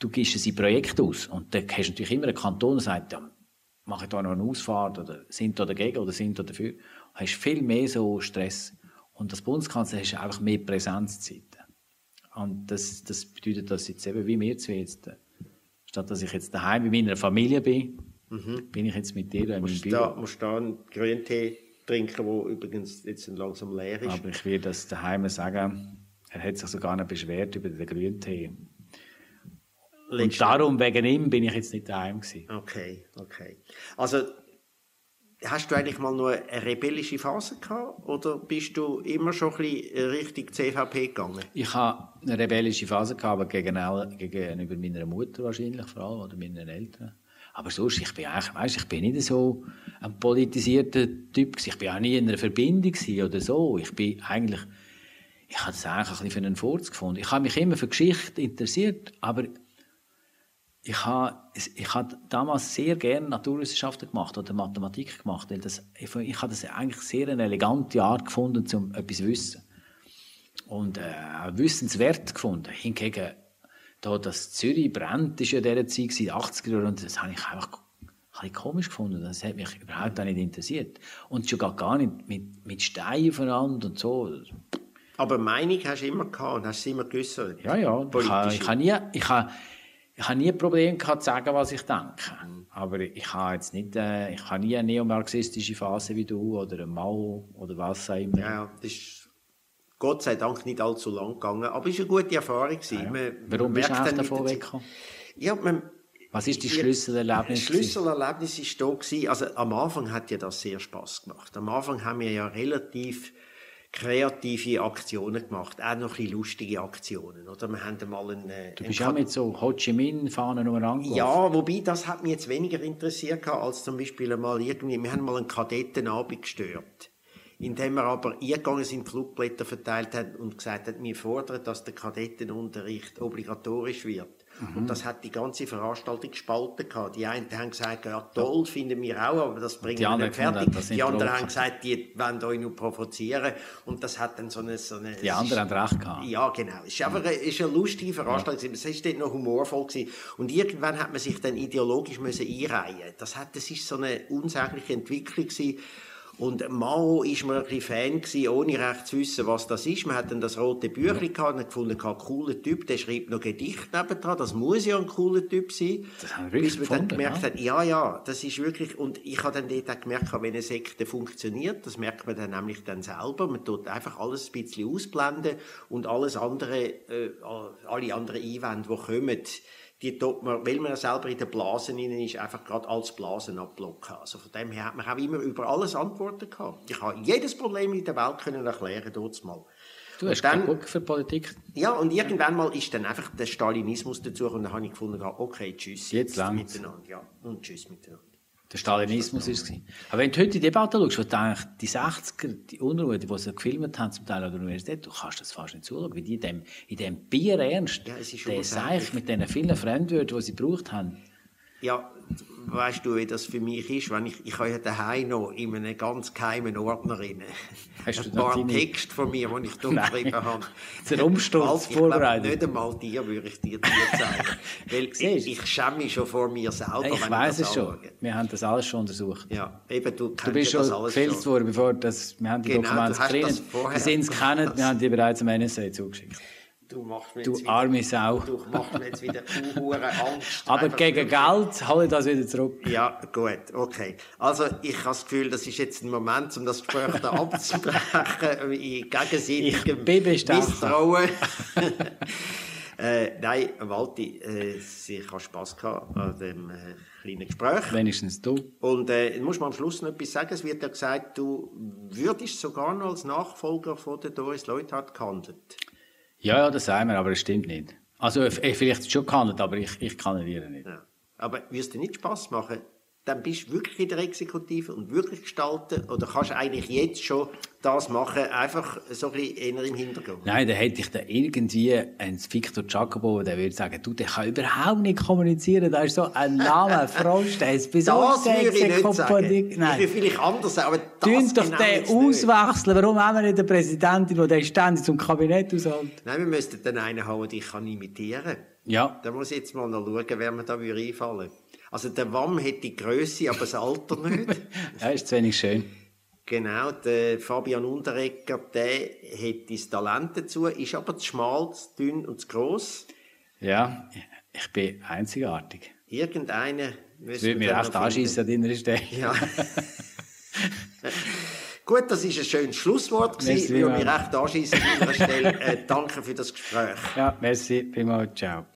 du gibst es in Projekte aus. Und dann hast du natürlich immer einen Kanton, der sagt, ja, mache ich da noch eine Ausfahrt oder sind da dagegen oder sind da dafür. Du hast viel mehr so Stress. Und als Bundeskanzler hast du einfach mehr Präsenzzeit. Und das, das bedeutet, dass jetzt eben, wie wir zwei jetzt, statt dass ich jetzt daheim bei meiner Familie bin, bin ich jetzt mit dir in meinem Büro.
da, musst da einen Grüntee trinken, der übrigens jetzt langsam leer ist.
Aber ich werde das daheim sagen. Er hat sich sogar noch beschwert über den Grüntee. Und darum, wegen ihm, bin ich jetzt nicht daheim gewesen.
Okay, okay. Also, hast du eigentlich mal nur eine rebellische Phase gehabt oder bist du immer schon ein bisschen Richtung CVP gegangen?
Ich habe eine rebellische Phase gehabt, aber gegenüber, gegenüber meiner Mutter wahrscheinlich vor allem oder meinen Eltern. Aber sonst, ich bin eigentlich, weißt, ich bin nicht so ein politisierter Typ. Ich bin auch nie in einer Verbindung oder so. Ich bin eigentlich, ich habe das eigentlich ein bisschen für einen Furz gefunden. Ich habe mich immer für Geschichte interessiert, aber ich habe, ich habe damals sehr gerne Naturwissenschaften gemacht oder Mathematik gemacht, weil das, ich, ich habe das eigentlich sehr eine elegante Art gefunden, um etwas zu wissen. Und äh, wissenswert gefunden. Hingegen, da das Zürich brennt, ist ja dieser Zeit, 80er Jahre, und das habe ich einfach ein bisschen komisch gefunden. Das hat mich überhaupt nicht interessiert. Und schon gar nicht mit, mit Steinen voneinander und so.
Aber Meinung hast du immer gehabt und hast sie immer geäußert?
Ja, ja. Ich habe, ich habe nie, ich habe, ich habe nie ein Problem gehabt, zu sagen, was ich denke. Aber ich habe jetzt nicht, äh, ich habe nie eine neomarxistische Phase wie du oder ein Mao oder was auch immer.
Ja, das ist Gott sei Dank nicht allzu lang gegangen, aber es war eine gute Erfahrung. Ja, ja.
Man, Warum bist du eigentlich davon weggekommen?
Ja, man,
was ist die Schlüsselerlebnis?
Das Schlüsselerlebnis war da Also am Anfang hat ja das sehr Spaß gemacht. Am Anfang haben wir ja relativ kreative Aktionen gemacht, auch noch ein bisschen lustige Aktionen, oder? Wir haben mal einen,
äh, du bist ja mit so Ho Chi Minh Fahnen umeinander
Ja, wobei das hat mich jetzt weniger interessiert als zum Beispiel einmal irgendwie, wir haben mal einen Kadettenabend gestört indem wir aber eingegangen sind, Flugblätter verteilt haben und gesagt haben, wir fordern, dass der Kadettenunterricht obligatorisch wird. Mhm. Und das hat die ganze Veranstaltung gespalten gehabt. Die einen haben gesagt, ja toll, finden wir auch, aber das bringen wir nicht fertig. die anderen haben gesagt, die wollen euch nur provozieren. Und das hat dann so eine... So eine
die anderen haben recht gehabt.
Ja, genau. Es ist einfach eine, ist eine lustige Veranstaltung. Es war dort noch humorvoll. Gewesen. Und irgendwann hat man sich dann ideologisch müssen einreihen Das, hat, das ist so eine unsägliche Entwicklung gewesen. Und Mao war mir ein bisschen Fan gewesen, ohne recht zu wissen, was das ist. Man hat dann das rote Büchlein gehabt und gefunden, ein cooler Typ, der schreibt noch Gedicht nebendran. Das muss ja ein cooler Typ sein.
Das haben wir wirklich Bis man
dann gemerkt ja? hat, ja, ja, das ist wirklich, und ich habe dann dort auch gemerkt, wenn eine Sekte funktioniert, das merkt man dann nämlich dann selber. Man tut einfach alles ein bisschen ausblenden und alles andere, äh, alle anderen Einwände, die kommen, die tut man, weil man ja selber in der Blase drin ist, einfach gerade als Blasen abblocken. Also von dem her hat man auch immer über alles Antworten gehabt. Ich habe jedes Problem in der Welt können erklären, dort mal.
Du hast dann, Bock für Politik.
Ja, und irgendwann mal ist dann einfach der Stalinismus dazu und dann habe ich gefunden, okay, tschüss.
Jetzt, jetzt
miteinander. Ja, und tschüss miteinander.
Der Stalinismus war es. Aber wenn du heute die Debatte schaust, wo du eigentlich die 60er, die Unruhe, die sie gefilmt haben, zum Teil an der Universität, du kannst das fast nicht zuschauen, wie die in dem, in dem Bier ernst, ja, der Seich mit diesen vielen Fremdwörtern, die sie gebraucht haben.
Ja, weißt du, wie das für mich ist, wenn ich, ich habe ja daheim noch in einem ganz geheimen Ordner rein. Hast ein paar. Text von mir, die ich dort geschrieben habe. *laughs*
Den Umsturz vorbereitet.
Nicht einmal dir würde ich dir zeigen. *laughs* Weil ich, ich schäme mich schon vor mir selber,
Ich weiß es schon. Wir haben das alles schon untersucht.
Ja, eben, du
Du bist schon gefilzt worden, bevor das, wir haben die genau, Dokumente gesehen. Die sind es kennen, wir haben die bereits am NSA zugeschickt.
Du machst mir
du wieder, arme Sau.
Du machst mir jetzt wieder *laughs* Angst.
Aber gegen Geld hole ich das wieder zurück.
Ja, gut, okay. Also ich habe das Gefühl, das ist jetzt ein Moment, um das Gespräch da *laughs* abzubrechen, in gegenseitigem Misstrauen. *laughs* äh, nein, Walti, äh, ich habe Spass gehabt an dem äh, kleinen Gespräch.
Wenigstens du.
Und äh, muss man am Schluss noch etwas sagen. Es wird ja gesagt, du würdest sogar noch als Nachfolger von der Doris Leuthard gehandelt.
Ja, ja, das sagen wir, aber es stimmt nicht. Also vielleicht schon gehandelt, aber ich, ich kandidiere nicht. Ja.
Aber es dir nicht Spass machen, dann bist du wirklich in der Exekutive und wirklich gestalten oder kannst du eigentlich jetzt schon das machen, einfach so ein bisschen eher im Hintergrund?
Nein, da hätte ich da irgendwie einen Victor Jacobo, der würde sagen, du, der kann überhaupt nicht kommunizieren, da ist so ein Name, *laughs* Frost, der ist
bis Das würde ich nicht sagen. Nein. Ich vielleicht anders aber das
Tun doch genau den auswechseln, warum haben wir nicht eine Präsidentin, die den ständig zum Kabinett aushält?
Nein, wir müssten den einen haben, den ich kann imitieren
Ja.
Da muss ich jetzt mal noch schauen, wer mir da einfallen würde. Also der Wamm hat die Größe, aber das Alter nicht. *laughs*
ja, ist zu wenig schön.
Genau, der Fabian Unterrecker, der hat das Talent dazu, ist aber zu schmal, zu dünn und zu gross.
Ja, ich bin einzigartig.
Irgendeiner
müssen wir mir echt anschießen an deiner Stelle.
Ja. *laughs* Gut, das war ein schönes Schlusswort. Ich würde mich recht anschießen an deiner Stelle. Äh, danke für das Gespräch.
Ja, merci, prima, ciao.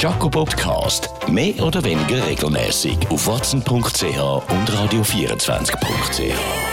Jaco Podcast. Mehr oder weniger regelmäßig auf watson.ch und radio24.ch.